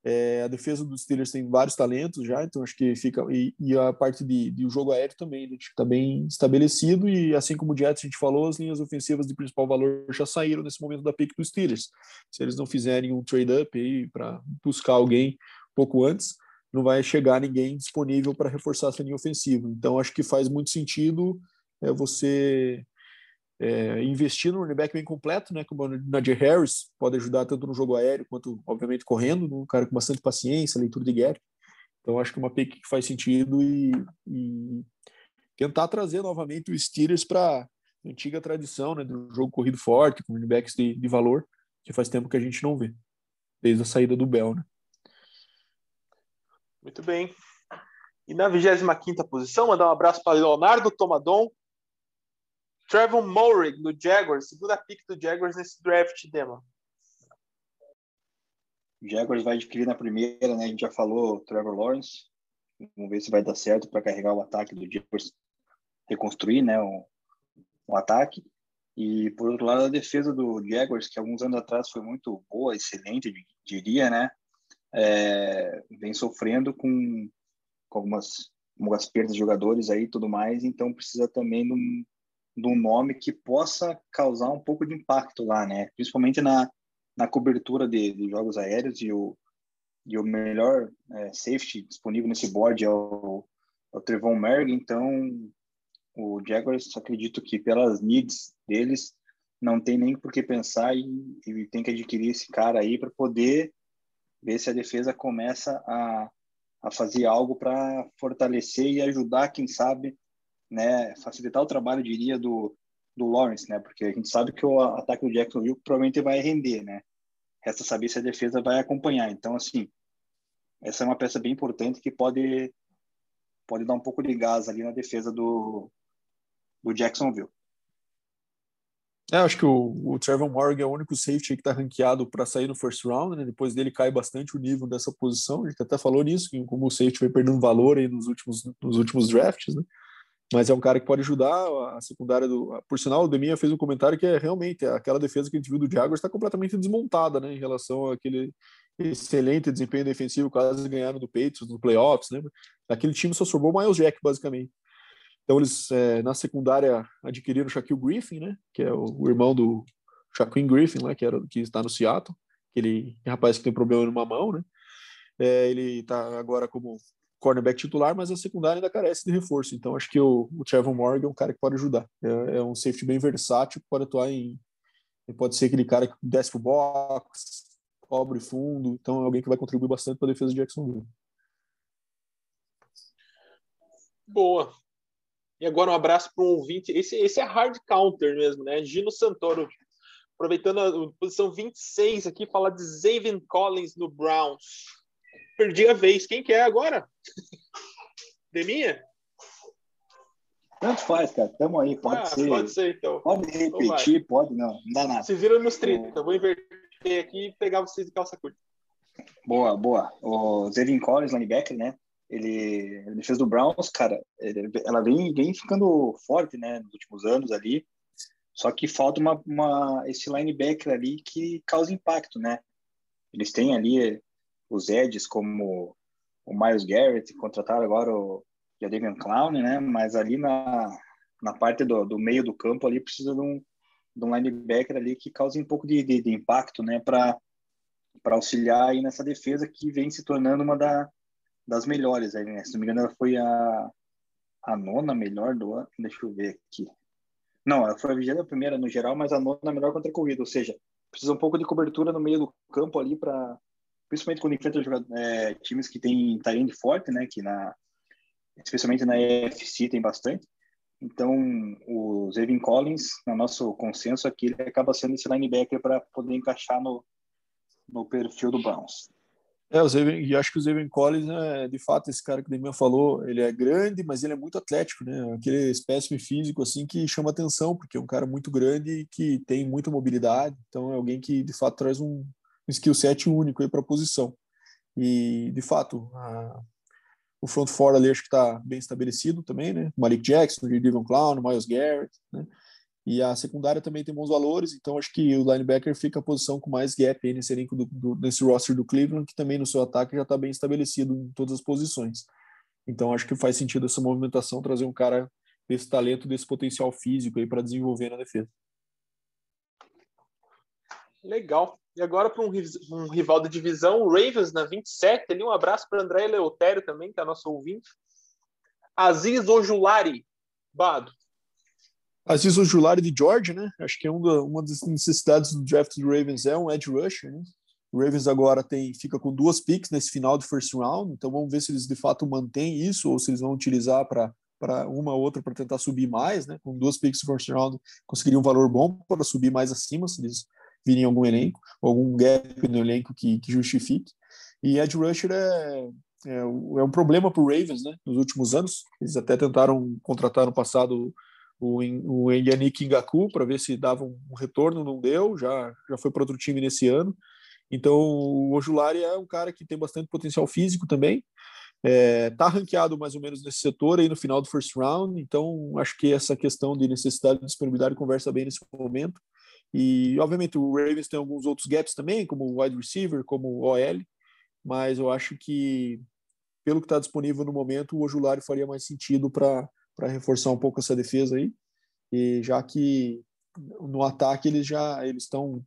É, a defesa dos Steelers tem vários talentos já, então acho que fica. E, e a parte de, de jogo aéreo também, né, está bem estabelecido. E assim como o Jets, a gente falou, as linhas ofensivas de principal valor já saíram nesse momento da pick dos Steelers. Se eles não fizerem um trade-up aí para buscar alguém pouco antes, não vai chegar ninguém disponível para reforçar essa linha ofensiva. Então, acho que faz muito sentido é, você é, investir no running back bem completo, né? Como o Nadir Harris pode ajudar tanto no jogo aéreo quanto, obviamente, correndo, um cara com bastante paciência, leitura de gap. Então, acho que é uma pick que faz sentido e, e tentar trazer novamente o Steelers para a antiga tradição, né? Do jogo corrido forte, com running backs de, de valor, que faz tempo que a gente não vê, desde a saída do Bell, né? Muito bem. E na 25 posição, mandar um abraço para Leonardo Tomadon. Trevor Morig, do Jaguars, segunda pick do Jaguars nesse draft, Dema. O Jaguars vai adquirir na primeira, né? A gente já falou Trevor Lawrence. Vamos ver se vai dar certo para carregar o ataque do Jaguars, reconstruir, né? O, o ataque. E por outro lado, a defesa do Jaguars, que alguns anos atrás foi muito boa, excelente, diria, né? é, vem sofrendo com, com algumas, algumas perdas de jogadores aí e tudo mais, então precisa também de um, de um nome que possa causar um pouco de impacto lá, né? Principalmente na, na cobertura de, de jogos aéreos e o, e o melhor é, safety disponível nesse board é o, é o Trevon Merg, então o Jaguars acredito que pelas needs deles não tem nem por que pensar e, e tem que adquirir esse cara aí para poder ver se a defesa começa a, a fazer algo para fortalecer e ajudar, quem sabe, né, facilitar o trabalho, diria, do, do Lawrence, né, porque a gente sabe que o ataque do Jacksonville provavelmente vai render, né, resta saber se a defesa vai acompanhar. Então, assim, essa é uma peça bem importante que pode pode dar um pouco de gás ali na defesa do, do Jacksonville. É, acho que o, o Trevor Morgan é o único safety que está ranqueado para sair no first round, né? Depois dele cai bastante o nível dessa posição. A gente até falou nisso, como o safety vai perdendo valor aí nos últimos, nos últimos drafts, né? Mas é um cara que pode ajudar a secundária do. Por sinal, o Deminha fez um comentário que é realmente aquela defesa que a gente viu do Jaguars está completamente desmontada, né? Em relação àquele excelente desempenho defensivo, quase ganharam do Patriots no playoffs, né? Aquele time só sobrou o Miles Jack, basicamente. Então eles é, na secundária adquiriram o Shaquille Griffin, né, que é o, o irmão do Shaquille Griffin, lá, que era que está no Seattle, aquele rapaz que tem problema numa mão, né? É, ele está agora como cornerback titular, mas a secundária ainda carece de reforço. Então acho que o, o Trevor Morgan é um cara que pode ajudar. É, é um safety bem versátil, pode atuar em pode ser aquele cara que desce pro box, cobre fundo, então é alguém que vai contribuir bastante para a defesa de Jacksonville. Boa. E agora um abraço para um ouvinte. Esse, esse é hard counter mesmo, né? Gino Santoro. Aproveitando a posição 26 aqui, fala de Zaven Collins no Browns. Perdi a vez. Quem que é agora? Deminha? Tanto faz, cara. Tamo aí. Pode ah, ser. Pode ser, então. Pode então repetir, então pode não. Não dá nada. Se viram nos 30. Eu vou inverter aqui e pegar vocês de calça curta. Boa, boa. O Zevin Collins, linebacker, né? ele, a defesa do Browns, cara, ele, ela vem, vem ficando forte, né, nos últimos anos ali. Só que falta uma, uma esse linebacker ali que causa impacto, né? Eles têm ali os edges como o Miles Garrett, contrataram agora o Jadavion Clown, né? Mas ali na, na parte do, do meio do campo ali precisa de um, de um linebacker ali que cause um pouco de, de, de impacto, né? Para para auxiliar aí nessa defesa que vem se tornando uma da, das melhores aí, né? Se não me engano, ela foi a, a nona melhor do ano. Deixa eu ver aqui. Não, ela foi a vigésima primeira no geral, mas a nona melhor contra a corrida, ou seja, precisa um pouco de cobertura no meio do campo ali para principalmente quando enfrenta é, times que tem talento forte, né, que na especialmente na EFC tem bastante. Então, o Zevin Collins, no nosso consenso aqui, ele acaba sendo esse linebacker para poder encaixar no, no perfil do Browns. É, o Zayvon, e acho que o Zayvon Collins, né, de fato, esse cara que o Demian falou, ele é grande, mas ele é muito atlético, né? Aquele espécime físico, assim, que chama atenção, porque é um cara muito grande e que tem muita mobilidade, então é alguém que, de fato, traz um skill set único aí para a posição. E, de fato, a, o front four ali acho que está bem estabelecido também, né? Malik Jackson, Devon Clown, Miles Garrett, né? E a secundária também tem bons valores, então acho que o linebacker fica a posição com mais gap aí nesse elenco do, do, nesse roster do Cleveland, que também no seu ataque já está bem estabelecido em todas as posições. Então acho que faz sentido essa movimentação trazer um cara desse talento, desse potencial físico aí para desenvolver na defesa. Legal. E agora para um, um, rival da divisão, o Ravens na 27. Ali um abraço para André Leotério também, que é nosso ouvinte. Aziz Ojulari, Bado. Aziz Ojulari de George, né? Acho que é uma, uma das necessidades do draft do Ravens é um edge rusher, né? O Ravens agora tem, fica com duas picks nesse final do first round, então vamos ver se eles de fato mantêm isso ou se eles vão utilizar para para uma ou outra para tentar subir mais, né? Com duas picks first round conseguiriam um valor bom para subir mais acima se eles virem algum elenco, algum gap no elenco que, que justifique. E edge rusher é, é, é um problema para o Ravens, né? Nos últimos anos, eles até tentaram contratar no passado o, o Yannick Ngaku para ver se dava um, retorno, não deu, já, já foi para outro time nesse ano. Então o Ojulari é um cara que tem bastante potencial físico também, é, tá ranqueado mais ou menos nesse setor aí no final do first round, então acho que essa questão de necessidade de disponibilidade conversa bem nesse momento. E obviamente o Ravens tem alguns outros gaps também, como wide receiver, como OL, mas eu acho que pelo que está disponível no momento, o Ojulari faria mais sentido para reforçar um pouco essa defesa aí. E já que no ataque eles já eles estão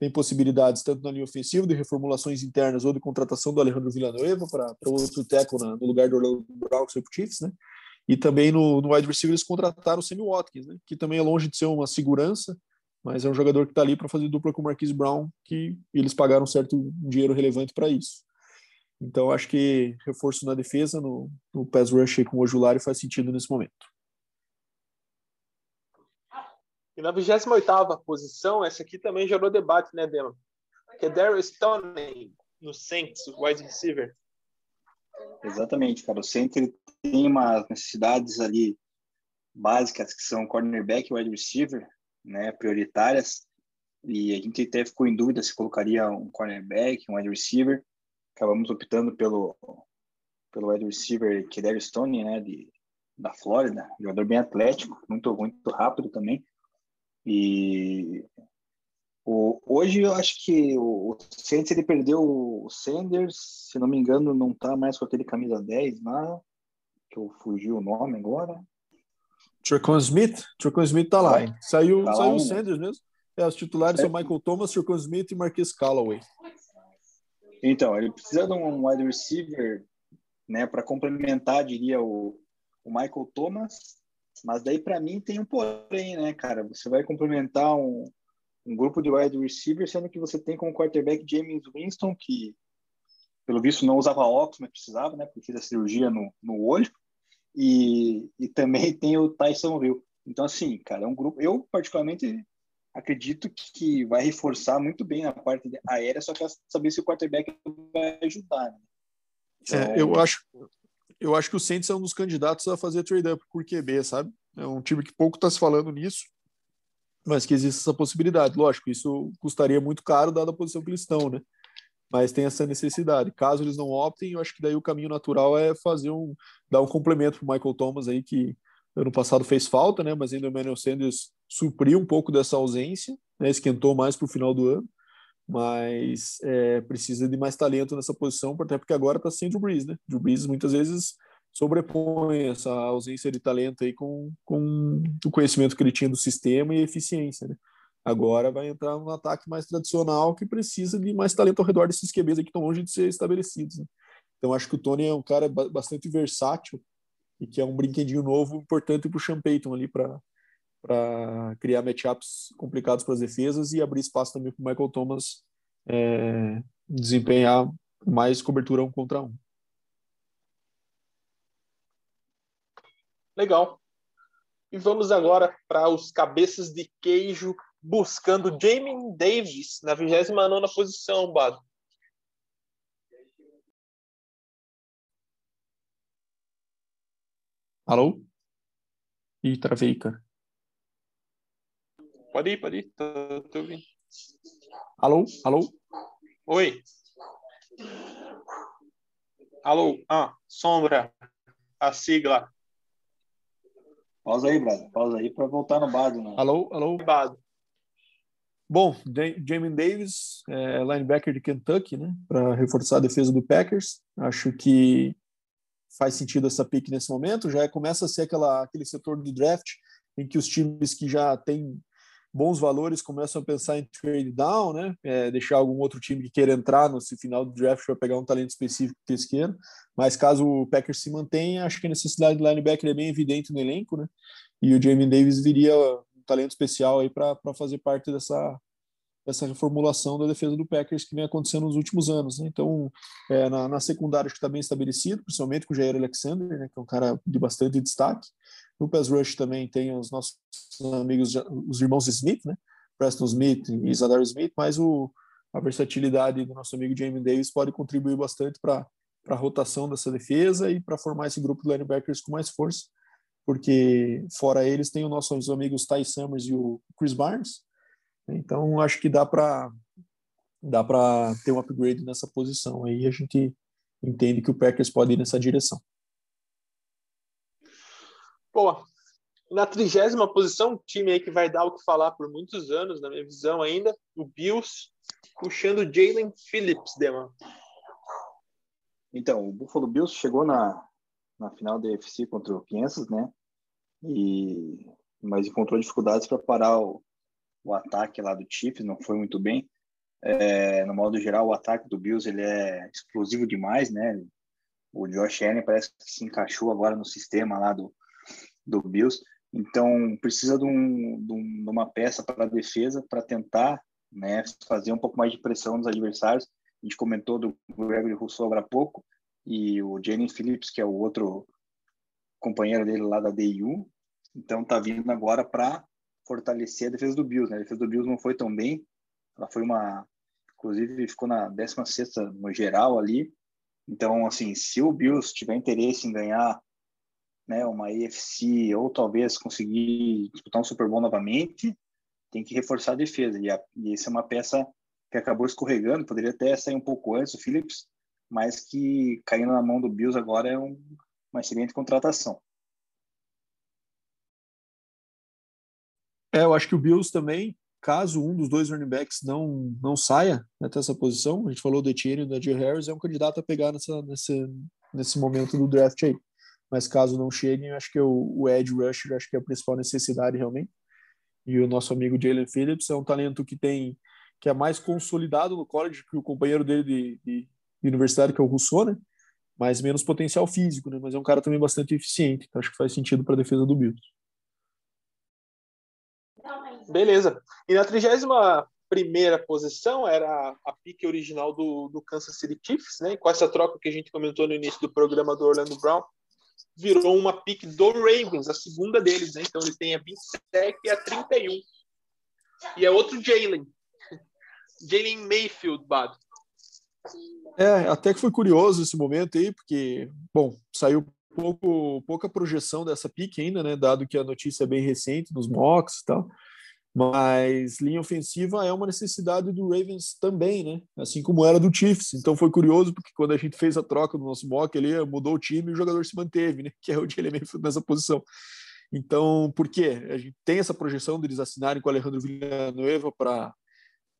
têm possibilidades tanto na linha ofensiva de reformulações internas ou de contratação do Alejandro Villanueva para outro teco no lugar do Orlando Brown, que foi Chiefs, né? E também no, no wide receiver eles contrataram o Sammy Watkins, né? Que também é longe de ser uma segurança, mas é um jogador que está ali para fazer dupla com o Marquise Brown, que eles pagaram certo dinheiro relevante para isso. Então, acho que reforço na defesa, no, no pass rush com o Ojulari faz sentido nesse momento. E na 28 posição, essa aqui também gerou debate, né, Dema? Que é Daryl Stoney, no Saints, o wide receiver. Exatamente, cara. O Saints tem umas necessidades ali básicas, que são cornerback e wide receiver, né, prioritárias. E a gente até ficou em dúvida se colocaria um cornerback, um wide receiver acabamos optando pelo pelo wide receiver Kedar Stone, né, de, da Flórida, jogador bem atlético, muito muito rápido também. E o, hoje eu acho que o, o Saints ele perdeu o Sanders, se não me engano, não tá mais com aquele camisa 10 lá, que eu fugi o nome agora. Tracon Smith, Tracon Smith tá lá, hein? Saiu, tá saiu o Sanders mesmo. É, os titulares é. são Michael Thomas, Tracon Smith e Marquis Callaway. Então, ele precisa de um wide receiver, né, para complementar, diria o, o Michael Thomas. Mas daí para mim tem um porém, né, cara? Você vai complementar um, um grupo de wide receiver, sendo que você tem como quarterback James Winston, que pelo visto não usava óculos, mas precisava, né? Porque fez a cirurgia no, no olho. E, e também tem o Tyson Hill. Então, assim, cara, é um grupo. Eu, particularmente, acredito que vai reforçar muito bem a parte aérea, só que saber se o quarterback vai ajudar. Né? Então... É, eu acho eu acho que o Saints é um dos candidatos a fazer trade-up por QB, sabe? É um time que pouco está se falando nisso, mas que existe essa possibilidade. Lógico, isso custaria muito caro dada a posição que eles estão, né? Mas tem essa necessidade. Caso eles não optem, eu acho que daí o caminho natural é fazer um dar um complemento para Michael Thomas aí que ano passado fez falta, né? Mas ainda o Emmanuel Sanders supriu um pouco dessa ausência, né? esquentou mais para o final do ano, mas é, precisa de mais talento nessa posição, até porque agora está sem o Brees, né? O Brees muitas vezes sobrepõe essa ausência de talento aí com, com o conhecimento que ele tinha do sistema e eficiência, né? Agora vai entrar um ataque mais tradicional que precisa de mais talento ao redor desses QBs que estão longe de ser estabelecidos. Né? Então acho que o Tony é um cara bastante versátil e que é um brinquedinho novo importante para o Sean Payton ali para para criar matchups complicados para as defesas e abrir espaço também para o Michael Thomas é, desempenhar mais cobertura um contra um. Legal. E vamos agora para os cabeças de queijo buscando Jamie Davis na 29 posição, Bado. Alô? Ih, travei, cara. Pode ir, pode ir. Tô, tô ouvindo. Alô? Alô? Oi. Alô? Ah, Sombra. A sigla. Pausa aí, brother. Pausa aí para voltar no Bado. Né? Alô? Alô? Bado. Bom, Jamin Davis, é, linebacker de Kentucky, né? Para reforçar a defesa do Packers. Acho que faz sentido essa pick nesse momento. Já começa a ser aquela, aquele setor do draft em que os times que já têm bons valores começam a pensar em trade down, né? É, deixar algum outro time que queira entrar no final do draft para pegar um talento específico que eles. Mas caso o Packers se mantenha, acho que a necessidade de linebacker é bem evidente no elenco, né? E o Jamie Davis viria talento especial aí para fazer parte dessa essa reformulação da defesa do Packers que vem acontecendo nos últimos anos. Né? Então, é, na, na, secundária acho que está bem estabelecido, principalmente com o Jair Alexander, né, que é um cara de bastante destaque. No pass rush também tem os nossos amigos, os irmãos Smith, né? Preston Smith e Zadar Smith, mas o, a versatilidade do nosso amigo Jamie Davis pode contribuir bastante para a rotação dessa defesa e para formar esse grupo de linebackers com mais força, porque fora eles tem os nossos amigos Ty Summers e o Chris Barnes, então, acho que dá para dá para ter um upgrade nessa posição. Aí a gente entende que o Packers pode ir nessa direção. Boa. Na trigésima posição, um time aí que vai dar o que falar por muitos anos, na minha visão ainda, o Bills, puxando Jalen Phillips, Deman. Então, o Buffalo Bills chegou na, na final da UFC contra o Kansas, né? E, mas encontrou dificuldades para parar o, o ataque lá do Chiefs não foi muito bem. É, no modo geral, o ataque do Bills ele é explosivo demais, né? O Josh Allen parece que se encaixou agora no sistema lá do, do Bills. Então, precisa de, um, de, um, uma peça para a defesa para tentar né, fazer um pouco mais de pressão nos adversários. A gente comentou do Gregory Rousseau agora há pouco e o Jalen Phillips, que é o outro companheiro dele lá da DU. Então, tá vindo agora para fortalecer a defesa do Bills, né? A defesa do Bills não foi tão bem. Ela foi uma, inclusive ficou na 16 no geral ali. Então, assim, se o Bills tiver interesse em ganhar, né, uma AFC ou talvez conseguir disputar um Super Bowl novamente, tem que reforçar a defesa. E, a, e essa é uma peça que acabou escorregando, poderia até sair um pouco antes o Phillips, mas que caindo na mão do Bills agora é um, uma excelente contratação. É, eu acho que o Bills também, caso um dos dois running backs não, não saia até essa posição, a gente falou do Etienne e do Najee Harris, é um candidato a pegar nessa, nesse, nesse momento do draft aí. Mas caso não cheguem, acho que o, o Ed Rusher acho que é a principal necessidade realmente. E o nosso amigo Jalen Phillips é um talento que tem que é mais consolidado no college que o companheiro dele de, de, de universidade, que é o Rousseau, né? Mas menos potencial físico, né? Mas é um cara também bastante eficiente. Então acho que faz sentido para a defesa do Bills. Beleza. E na 31 primeira posição era a pique original do, do Kansas City Chiefs, né? com essa troca que a gente comentou no início do programa do Orlando Brown, virou uma pique do Ravens, a segunda deles, né? Então ele tem a 27 e a 31. E é outro Jalen. Jalen Mayfield, Bado. É, até que foi curioso esse momento aí, porque, bom, saiu pouco, pouca projeção dessa pique ainda, né? Dado que a notícia é bem recente nos mocks e tal. Mas linha ofensiva é uma necessidade do Ravens também, né? Assim como era do Chiefs. Então foi curioso porque quando a gente fez a troca do nosso mock, ele mudou o time e o jogador se manteve, né? Que é o Jalen nessa posição. Então, por quê? A gente tem essa projeção deles assinarem com o Alejandro Villanueva para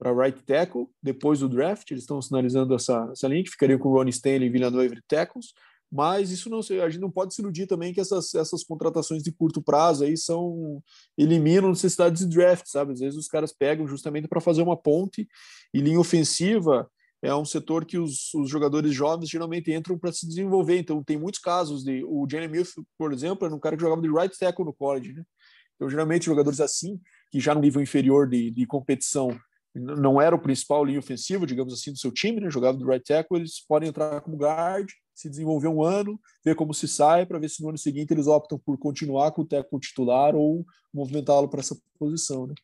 para right tackle depois do draft. Eles estão sinalizando essa, essa linha que ficaria com o Ronnie Stanley e Villanueva de tackles mas isso não a gente não pode se iludir também que essas, essas contratações de curto prazo aí são eliminam necessidades de draft, sabe? Às vezes os caras pegam justamente para fazer uma ponte e linha ofensiva é um setor que os, os jogadores jovens geralmente entram para se desenvolver. Então tem muitos casos de o Jenny Mills, por exemplo, era um cara que jogava de right tackle no college, né? Então geralmente jogadores assim que já no nível inferior de, de competição não era o principal linha ofensiva, digamos assim, do seu time, né? Jogava do right tackle, eles podem entrar como guard se desenvolver um ano, ver como se sai, para ver se no ano seguinte eles optam por continuar com o técnico titular ou movimentá-lo para essa posição. Né?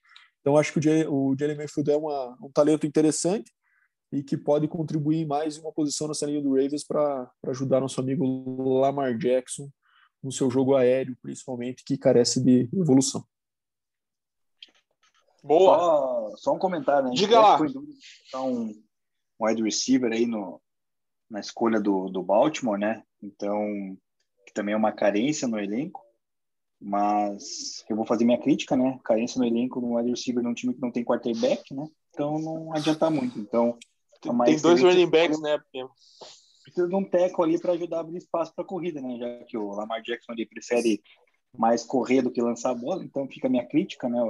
Então, acho que o Jalen Mayfield é uma, um talento interessante e que pode contribuir mais em uma posição nessa linha do Ravens para ajudar nosso amigo Lamar Jackson no seu jogo aéreo, principalmente, que carece de evolução. Boa! Só, só um comentário, né? Diga lá! Um wide receiver aí no, na escolha do, do Baltimore, né? Então, que também é uma carência no elenco. Mas eu vou fazer minha crítica, né? Carência no elenco no wide receiver num time que não tem quarterback, né? Então não adianta muito. Então, é tem dois running backs, né? Precisa de um teco ali para ajudar a abrir espaço para corrida, né? Já que o Lamar Jackson ali prefere mais correr do que lançar a bola, então fica a minha crítica, né?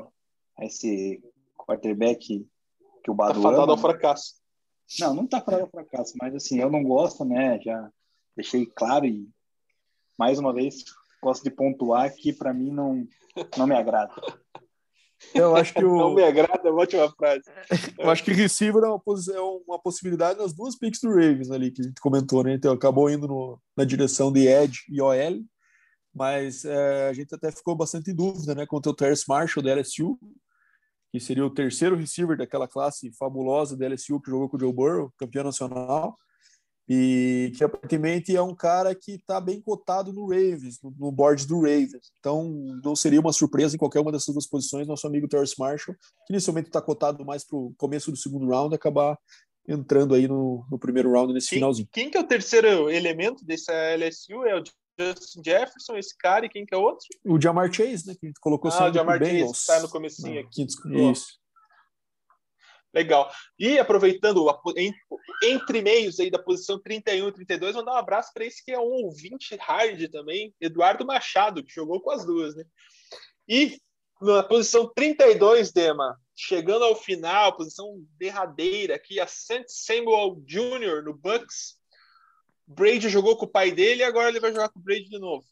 Esse quarterback que o Badu tá fadado ama, ao né? fracasso. Não, não tá fadado ao fracasso, mas assim, eu não gosto, né? Já deixei claro e mais uma vez gosto de pontuar que para mim não não me agrada. Eu acho que o... Não me agrada, ótima frase. Eu acho que receiver é uma, é uma possibilidade nas duas picks do Ravens ali, que a gente comentou, né? Então acabou indo no, na direção de Edge e OL, mas é, a gente até ficou bastante em dúvida, né? Contra o Terrence Marshall da LSU, que seria o terceiro receiver daquela classe fabulosa da LSU que jogou com o Joe Burrow, campeão nacional e que aparentemente é um cara que está bem cotado no Ravens, no, board do Ravens. Então, não seria uma surpresa em qualquer uma dessas duas posições, nosso amigo Terrence Marshall, que inicialmente está cotado mais para o começo do segundo round, acabar entrando aí no, no primeiro round nesse quem, finalzinho. Quem que é o terceiro elemento dessa LSU? É o Justin Jefferson, esse cara, e quem que é outro? O Jamar Chase, né? Que a gente colocou ah, o Jamar Chase, que está no comecinho aqui. Isso. Legal. E aproveitando entre meios aí da posição 31 e 32, mandar um abraço para esse que é um ouvinte hard também, Eduardo Machado, que jogou com as duas, né? E na posição 32, Dema, chegando ao final, posição derradeira aqui, a Saint Samuel Jr. no Bucks. Brady jogou com o pai dele e agora ele vai jogar com o Brady de novo.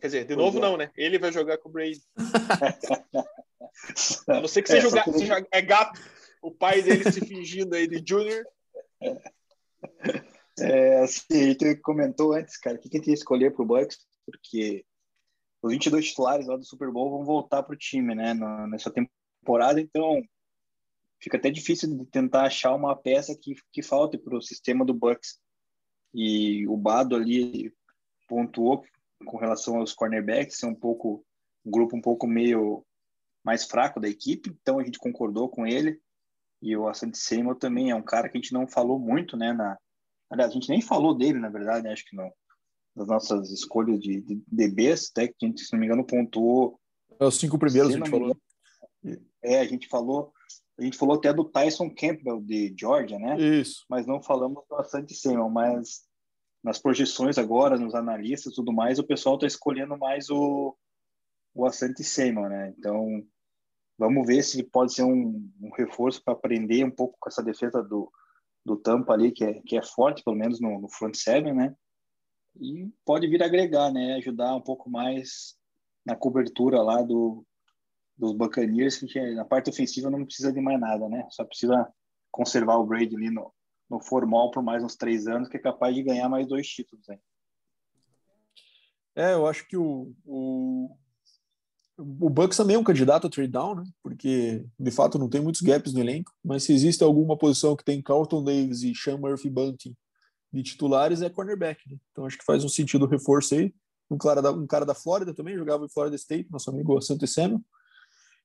Quer dizer, de novo é. não, né? Ele vai jogar com o Brady. A não ser que seja, é, seja é gato, o pai dele se fingindo aí de Junior. É, assim, tu comentou antes, cara, o que, que a gente ia escolher pro Bucks, porque os 22 titulares lá do Super Bowl vão voltar pro time, né, nessa temporada, então fica até difícil de tentar achar uma peça que, que falte pro sistema do Bucks. E o Bado ali pontuou com relação aos cornerbacks, ser um pouco um grupo um pouco meio mais fraco da equipe, então a gente concordou com ele. E o Asante Seymour também é um cara que a gente não falou muito, né? Na, aliás, a gente nem falou dele, na verdade, né? acho que não. Das nossas escolhas de, de DBs, até que a gente, se não me engano, pontuou. É os cinco primeiros a gente falou. É, a gente falou. A gente falou até do Tyson Campbell de Georgia, né? Isso. Mas não falamos do Asante Seymour, mas nas projeções agora, nos analistas e tudo mais, o pessoal está escolhendo mais o, o Asante Seymour, né? Então, vamos ver se pode ser um, um reforço para aprender um pouco com essa defesa do, do Tampa ali, que é, que é forte, pelo menos no, no front seven, né? E pode vir agregar, né? Ajudar um pouco mais na cobertura lá do, dos Buccaneers, que na parte ofensiva não precisa de mais nada, né? Só precisa conservar o Brady ali no, no formal por mais uns três anos, que é capaz de ganhar mais dois títulos. Hein? É, eu acho que o, o, o Bucks também é um candidato a trade down, né? Porque de fato não tem muitos gaps no elenco, mas se existe alguma posição que tem Carlton Davis e Sean Murphy Bunting de titulares é cornerback, né? Então acho que faz um sentido reforço aí. Um cara da, um cara da Flórida também jogava em Florida State, nosso amigo Santo Samuel.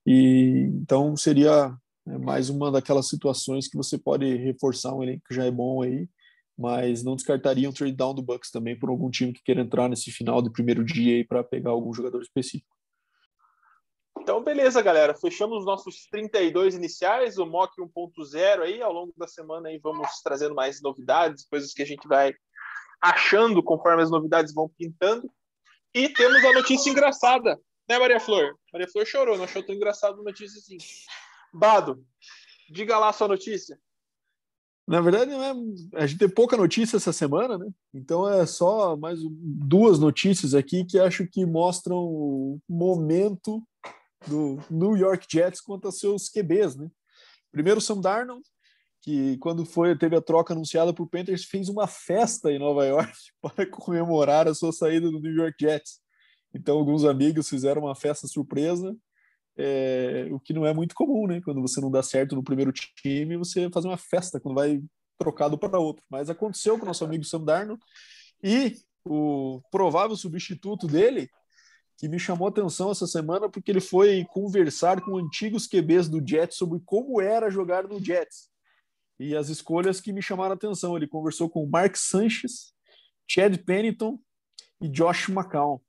E então seria é mais uma daquelas situações que você pode reforçar um elenco que já é bom aí, mas não descartaria um trade down do Bucks também por algum time que queira entrar nesse final do primeiro dia aí para pegar algum jogador específico. Então, beleza, galera. Fechamos os nossos 32 iniciais, o mock 1.0 aí. Ao longo da semana aí vamos trazendo mais novidades, coisas que a gente vai achando conforme as novidades vão pintando. E temos a notícia engraçada, né, Maria Flor? Maria Flor chorou, não achou tão engraçado a notícia assim. Bado, diga lá a sua notícia. Na verdade, é, a gente tem pouca notícia essa semana, né? Então é só mais duas notícias aqui que acho que mostram o momento do New York Jets quanto aos seus QBs, né? Primeiro, Sam Darnold, que quando foi teve a troca anunciada por Panthers fez uma festa em Nova York para comemorar a sua saída do New York Jets. Então alguns amigos fizeram uma festa surpresa, é, o que não é muito comum, né? Quando você não dá certo no primeiro time, você faz uma festa quando vai trocado para outro. Mas aconteceu com o nosso amigo Sam Darno e o provável substituto dele, que me chamou atenção essa semana porque ele foi conversar com antigos QBs do Jets sobre como era jogar no Jets e as escolhas que me chamaram atenção. Ele conversou com Mark Sanchez, Chad Pennington e Josh McCown.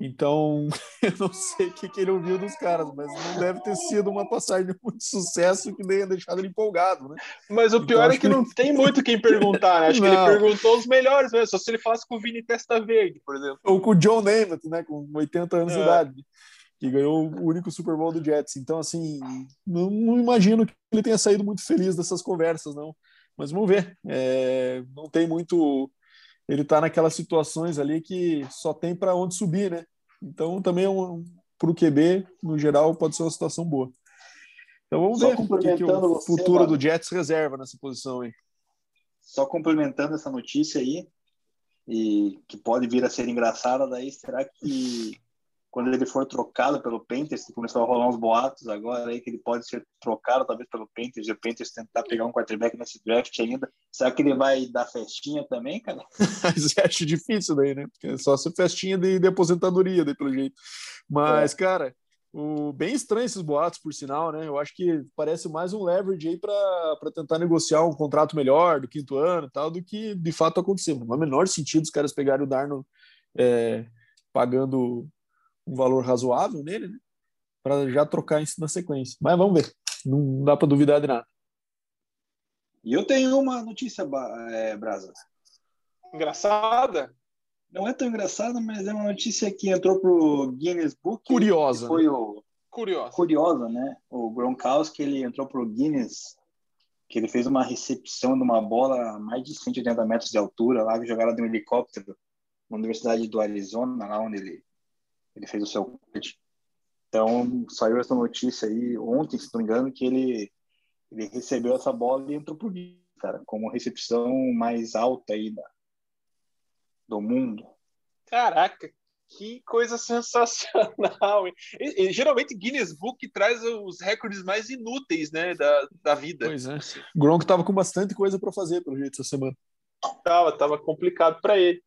Então, eu não sei o que, que ele ouviu dos caras, mas não deve ter sido uma passagem de muito sucesso que tenha deixado ele empolgado, né? Mas o pior então, é que, não tem muito quem perguntar, né? Acho não. que ele perguntou os melhores mesmo, só se ele falasse com o Vini Testa Verde, por exemplo. Ou com o John Namath, né? Com 80 anos é. de idade, que ganhou o único Super Bowl do Jets. Então, assim, não, não imagino que ele tenha saído muito feliz dessas conversas, não. Mas vamos ver. É, não tem muito ele está naquelas situações ali que só tem para onde subir, né? Então também é um, para o QB, no geral, pode ser uma situação boa. Então vamos só ver o que, que o futuro do Jets reserva nessa posição aí. Só complementando essa notícia aí, e que pode vir a ser engraçada, daí será que quando ele for trocado pelo Panthers, que começou a rolar uns boatos agora aí que ele pode ser trocado talvez pelo Panthers e o Panthers tentar pegar um quarterback nesse draft ainda. Será que ele vai dar festinha também, cara? acho difícil daí, né? Porque é só ser festinha de, de aposentadoria, daí pelo jeito. Mas, é. cara, o, bem estranho esses boatos, por sinal, né? Eu acho que parece mais um leverage aí para tentar negociar um contrato melhor do quinto ano e tal, do que de fato aconteceu. Não é menor sentido os caras pegarem o Darno é, pagando um valor razoável nele, né? Para já trocar isso na sequência. Mas vamos ver. Não dá para duvidar de nada. E eu tenho uma notícia, é, Brasa. Engraçada? Não é tão engraçada, mas é uma notícia que entrou pro Guinness Book. Curiosa. Foi né? o curiosa. Curiosa, né? O Gronkowski ele entrou pro Guinness, que ele fez uma recepção de uma bola a mais de 180 metros de altura, lá que jogaram de um helicóptero na Universidade do Arizona, lá onde ele ele fez o seu corte. Então, saiu essa notícia aí ontem, se não me engano, que ele, ele recebeu essa bola e entrou por mim, cara, como recepção mais alta aí da, do mundo. Caraca, que coisa sensacional! E, e, geralmente Guinness Book traz os recordes mais inúteis, né, da, da vida. Pois é. Gronk tava com bastante coisa para fazer pelo jeito essa semana. Tava, tava complicado para ele.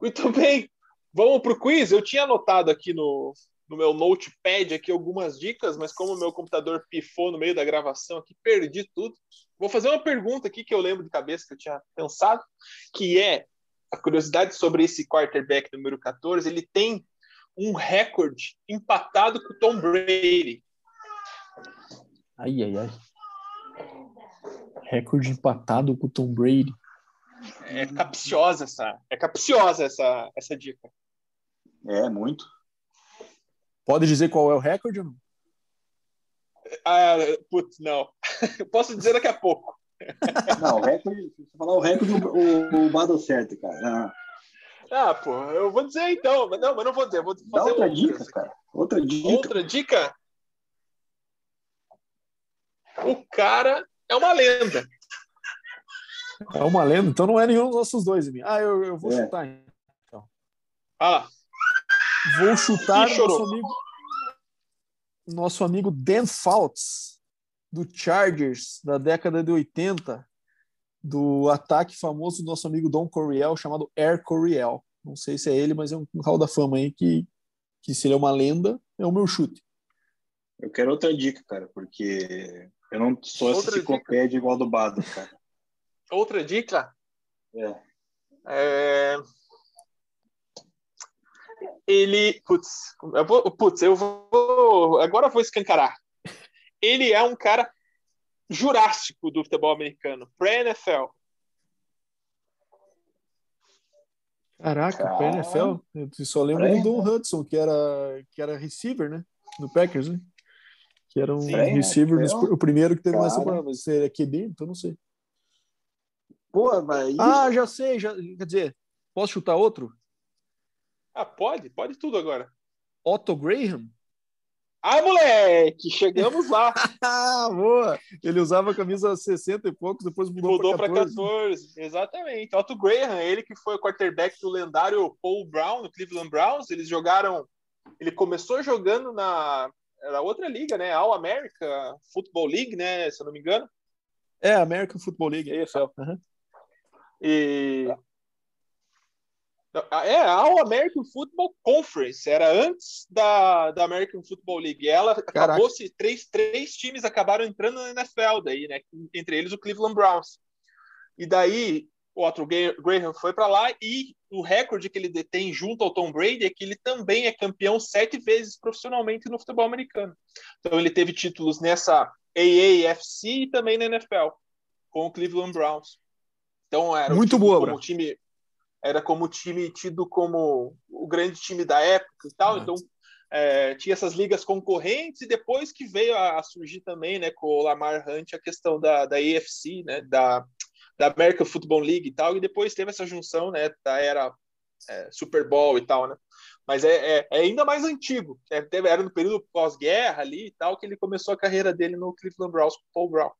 Muito bem. Vamos para o quiz? Eu tinha anotado aqui no, no meu notepad aqui algumas dicas, mas como o meu computador pifou no meio da gravação aqui, perdi tudo. Vou fazer uma pergunta aqui que eu lembro de cabeça que eu tinha pensado, que é a curiosidade sobre esse quarterback número 14, ele tem um recorde empatado com o Tom Brady. Ai, ai, ai. Recorde empatado com o Tom Brady. É capciosa essa, é capciosa essa, essa dica. É, muito. Pode dizer qual é o recorde? Ah, putz, não. Posso dizer daqui a pouco. Não, o recorde, se você falar o recorde, o, o Bado certo, cara. Ah, pô, eu vou dizer então. Mas não, mas não vou dizer. Vou fazer Dá outra dica, cara. Outra dica. Outra dica? O cara é uma lenda. É uma lenda, então não é nenhum dos nossos dois. Ah, eu, eu vou é. chutar então. Ah. Vou chutar nosso amigo, nosso amigo Dan Fouts, do Chargers, da década de 80, do ataque famoso do nosso amigo Don Coryell, chamado Air Coryell. Não sei se é ele, mas é um hall da fama aí que, que se ele é uma lenda, é o meu chute. Eu quero outra dica, cara, porque eu não sou outra essa enciclopédia igual do Bado, cara. Outra dica? É. é ele. Putz, eu vou, putz, eu vou. Agora eu vou escancarar. Ele é um cara jurássico do futebol americano, pré-NFL. Caraca, pré-NFL? Eu só lembro do Don Hudson, que era, que era receiver, né? No Packers, né? Que era um Sim, receiver, o primeiro que teve mais semana, mas ele é QB, então não sei. Pô, mas... Ah, já sei, já, quer dizer, posso chutar outro? Ah, pode, pode tudo agora. Otto Graham? Ah, moleque, chegamos lá. Boa! Ele usava a camisa 60 e poucos, depois mudou, mudou para 14. 14. Exatamente. Otto Graham, ele que foi o quarterback do lendário Paul Brown, no Cleveland Browns. Eles jogaram. Ele começou jogando na era outra liga, né? All America Football League, né? Se eu não me engano. É, American Football League, AFL. Uhum. E é, a All American Football Conference, era antes da, da American Football League. Ela acabou-se, três, três times acabaram entrando na NFL daí, né? Entre eles o Cleveland Browns. E daí o Otto Graham foi para lá e o recorde que ele detém junto ao Tom Brady é que ele também é campeão sete vezes profissionalmente no futebol americano. Então ele teve títulos nessa AAFC e também na NFL com o Cleveland Browns. Então era muito boa, como time era como time tido como o grande time da época e tal. Então, é, tinha essas ligas concorrentes e depois que veio a, a, surgir também, né, com o Lamar Hunt, a questão da, da AFC, né, da, da American Football League e tal, e depois teve essa junção, né, da era é, Super Bowl e tal, né. Mas é, é, é ainda mais antigo. É, era no período pós-guerra ali e tal que ele começou a carreira dele no Cleveland Browns com Paul Brown.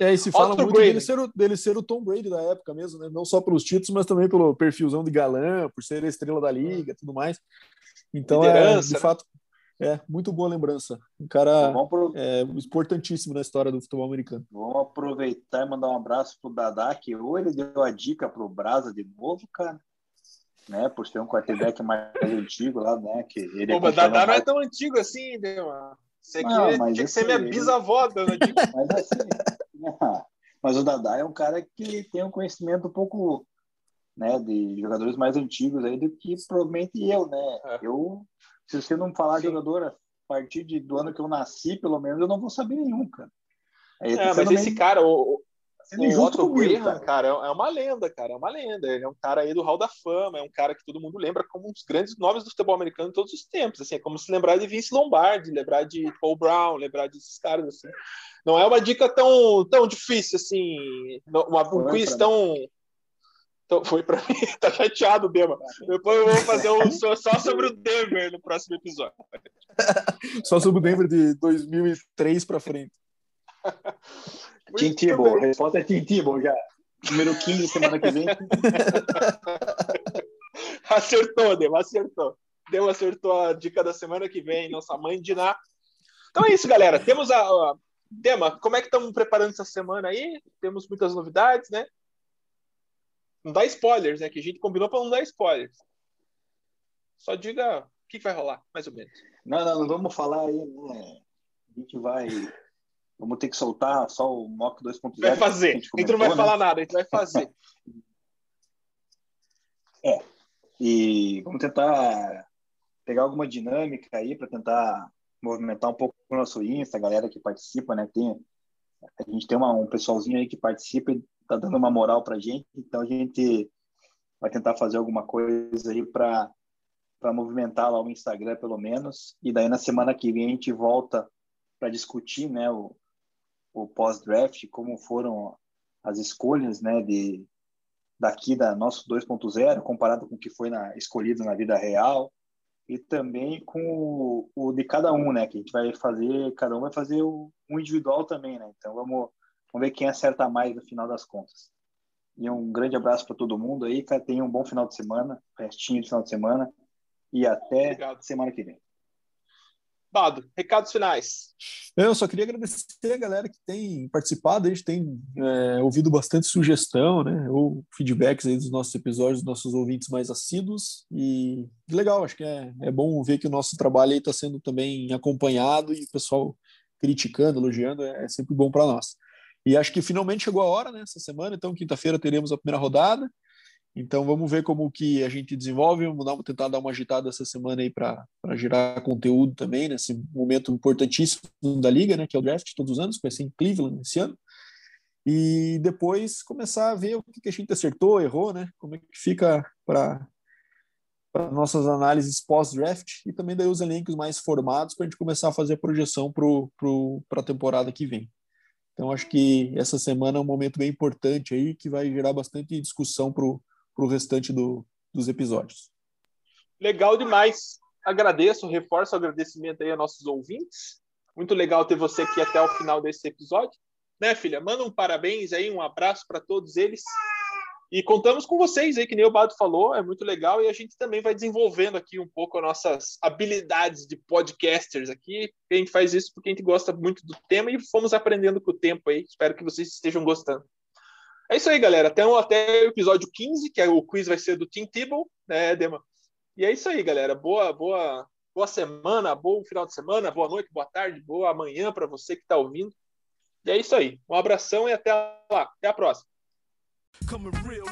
É, e se fala Otto muito dele ser, o, dele ser o Tom Brady da época mesmo, né? Não só pelos títulos, mas também pelo perfilzão de galã, por ser a estrela da liga e tudo mais. Então, é, de fato, é muito boa lembrança. Um cara pro... é, importantíssimo na história do futebol americano. Vamos aproveitar e mandar um abraço pro Dadá, que ou ele deu a dica pro Brasa de novo, cara. Né, por ser um quarterback mais antigo lá, né? Que ele Pô, é Dadá não é tão antigo assim, né, mano? Você não, tinha que ser minha bisavó, dona Mas assim, Mas o Dadá é um cara que tem um conhecimento um pouco né, de jogadores mais antigos aí do que provavelmente eu, né? É. Eu, se você não falar Sim. jogador a partir de, do ano que eu nasci, pelo menos, eu não vou saber nenhum, cara. É, mas esse cara, o, o Otto Graham, cara. cara, é uma lenda, cara, é uma lenda. Ele é um cara aí do Hall da Fama, é um cara que todo mundo lembra como um dos grandes nomes do futebol americano de todos os tempos. Assim, é como se lembrar de Vince Lombardi, lembrar de Paul Brown, lembrar desses caras, assim. Não é uma dica tão, tão difícil, assim, uma, um quiz tão... Então, foi para mim, tá chateado o Dema. Depois eu vou fazer um só, só sobre o Denver no próximo episódio. só sobre o Denver de 2003 para frente. Tim Tebow, a resposta é Tim Tebow já. Número 15, semana que vem. acertou, Demo, acertou. Demo acertou a dica da semana que vem, nossa mãe de Ná. Então é isso, galera. Temos a. a Dema, como é que estamos preparando essa semana aí? Temos muitas novidades, né? Não dá spoilers, né? Que a gente combinou para não dar spoilers. Só diga o que vai rolar, mais ou menos. Não, não, não vamos falar aí, né? A gente vai Vamos ter que soltar só o Mock 2.0. Vai fazer. A gente, a gente não vai né? falar nada, a gente vai fazer. é. E vamos tentar pegar alguma dinâmica aí para tentar movimentar um pouco o nosso Insta, a galera que participa, né? Tem, a gente tem uma, um pessoalzinho aí que participa e tá dando uma moral pra gente, então a gente vai tentar fazer alguma coisa aí para para movimentar lá o Instagram pelo menos e daí na semana que vem a gente volta para discutir né o, o pós-draft, como foram as escolhas, né, de daqui da nosso 2.0 comparado com o que foi na, escolhido na vida real e também com o, o, de cada um, né, que a gente vai fazer, cada um vai fazer o, um individual também, né? Então vamos, vamos ver quem acerta mais no final das contas. E um grande abraço para todo mundo aí, cara, tenha um bom final de semana, restinho de final de semana e até Obrigado. semana que vem. Bado, recados finais. Eu só queria agradecer a galera que tem participado, a gente tem é, ouvido bastante sugestão, né, ou feedbacks aí dos nossos episódios, dos nossos ouvintes mais assíduos, e legal, acho que é, é bom ver que o nosso trabalho aí está sendo também acompanhado e o pessoal criticando, elogiando, é, é sempre bom para nós. E acho que finalmente chegou a hora, né, essa semana, então quinta-feira teremos a primeira rodada, então vamos ver como que a gente desenvolve, vamos dar, tentar dar uma agitada essa semana aí para gerar conteúdo também, nesse momento importantíssimo da liga, né, que é o draft todos os anos, vai ser em Cleveland esse ano. E depois começar a ver o que a gente acertou, errou, né? Como é que fica para nossas análises pós-draft e também daí os elencos mais formados para a gente começar a fazer a projeção para a temporada que vem. Então acho que essa semana é um momento bem importante aí que vai gerar bastante discussão para para o restante do, dos episódios. Legal demais. agradeço, reforço o agradecimento aí a nossos ouvintes. Muito legal ter você aqui até o final desse episódio. Né, filha? Manda um parabéns aí, um abraço para todos eles. E contamos com vocês aí, que nem o Bado falou, é muito legal. E a gente também vai desenvolvendo aqui um pouco as nossas habilidades de podcasters aqui. A gente faz isso porque a gente gosta muito do tema e fomos aprendendo com o tempo aí. Espero que vocês estejam gostando. É isso aí, galera. Até, o episódio 15, que é o quiz vai ser do Team Table, né, Dema? E é isso aí, galera. Boa, boa, boa semana, bom final de semana, boa noite, boa tarde, boa manhã para você que está ouvindo. E é isso aí. Um abração e até lá. Até a próxima. Coming real,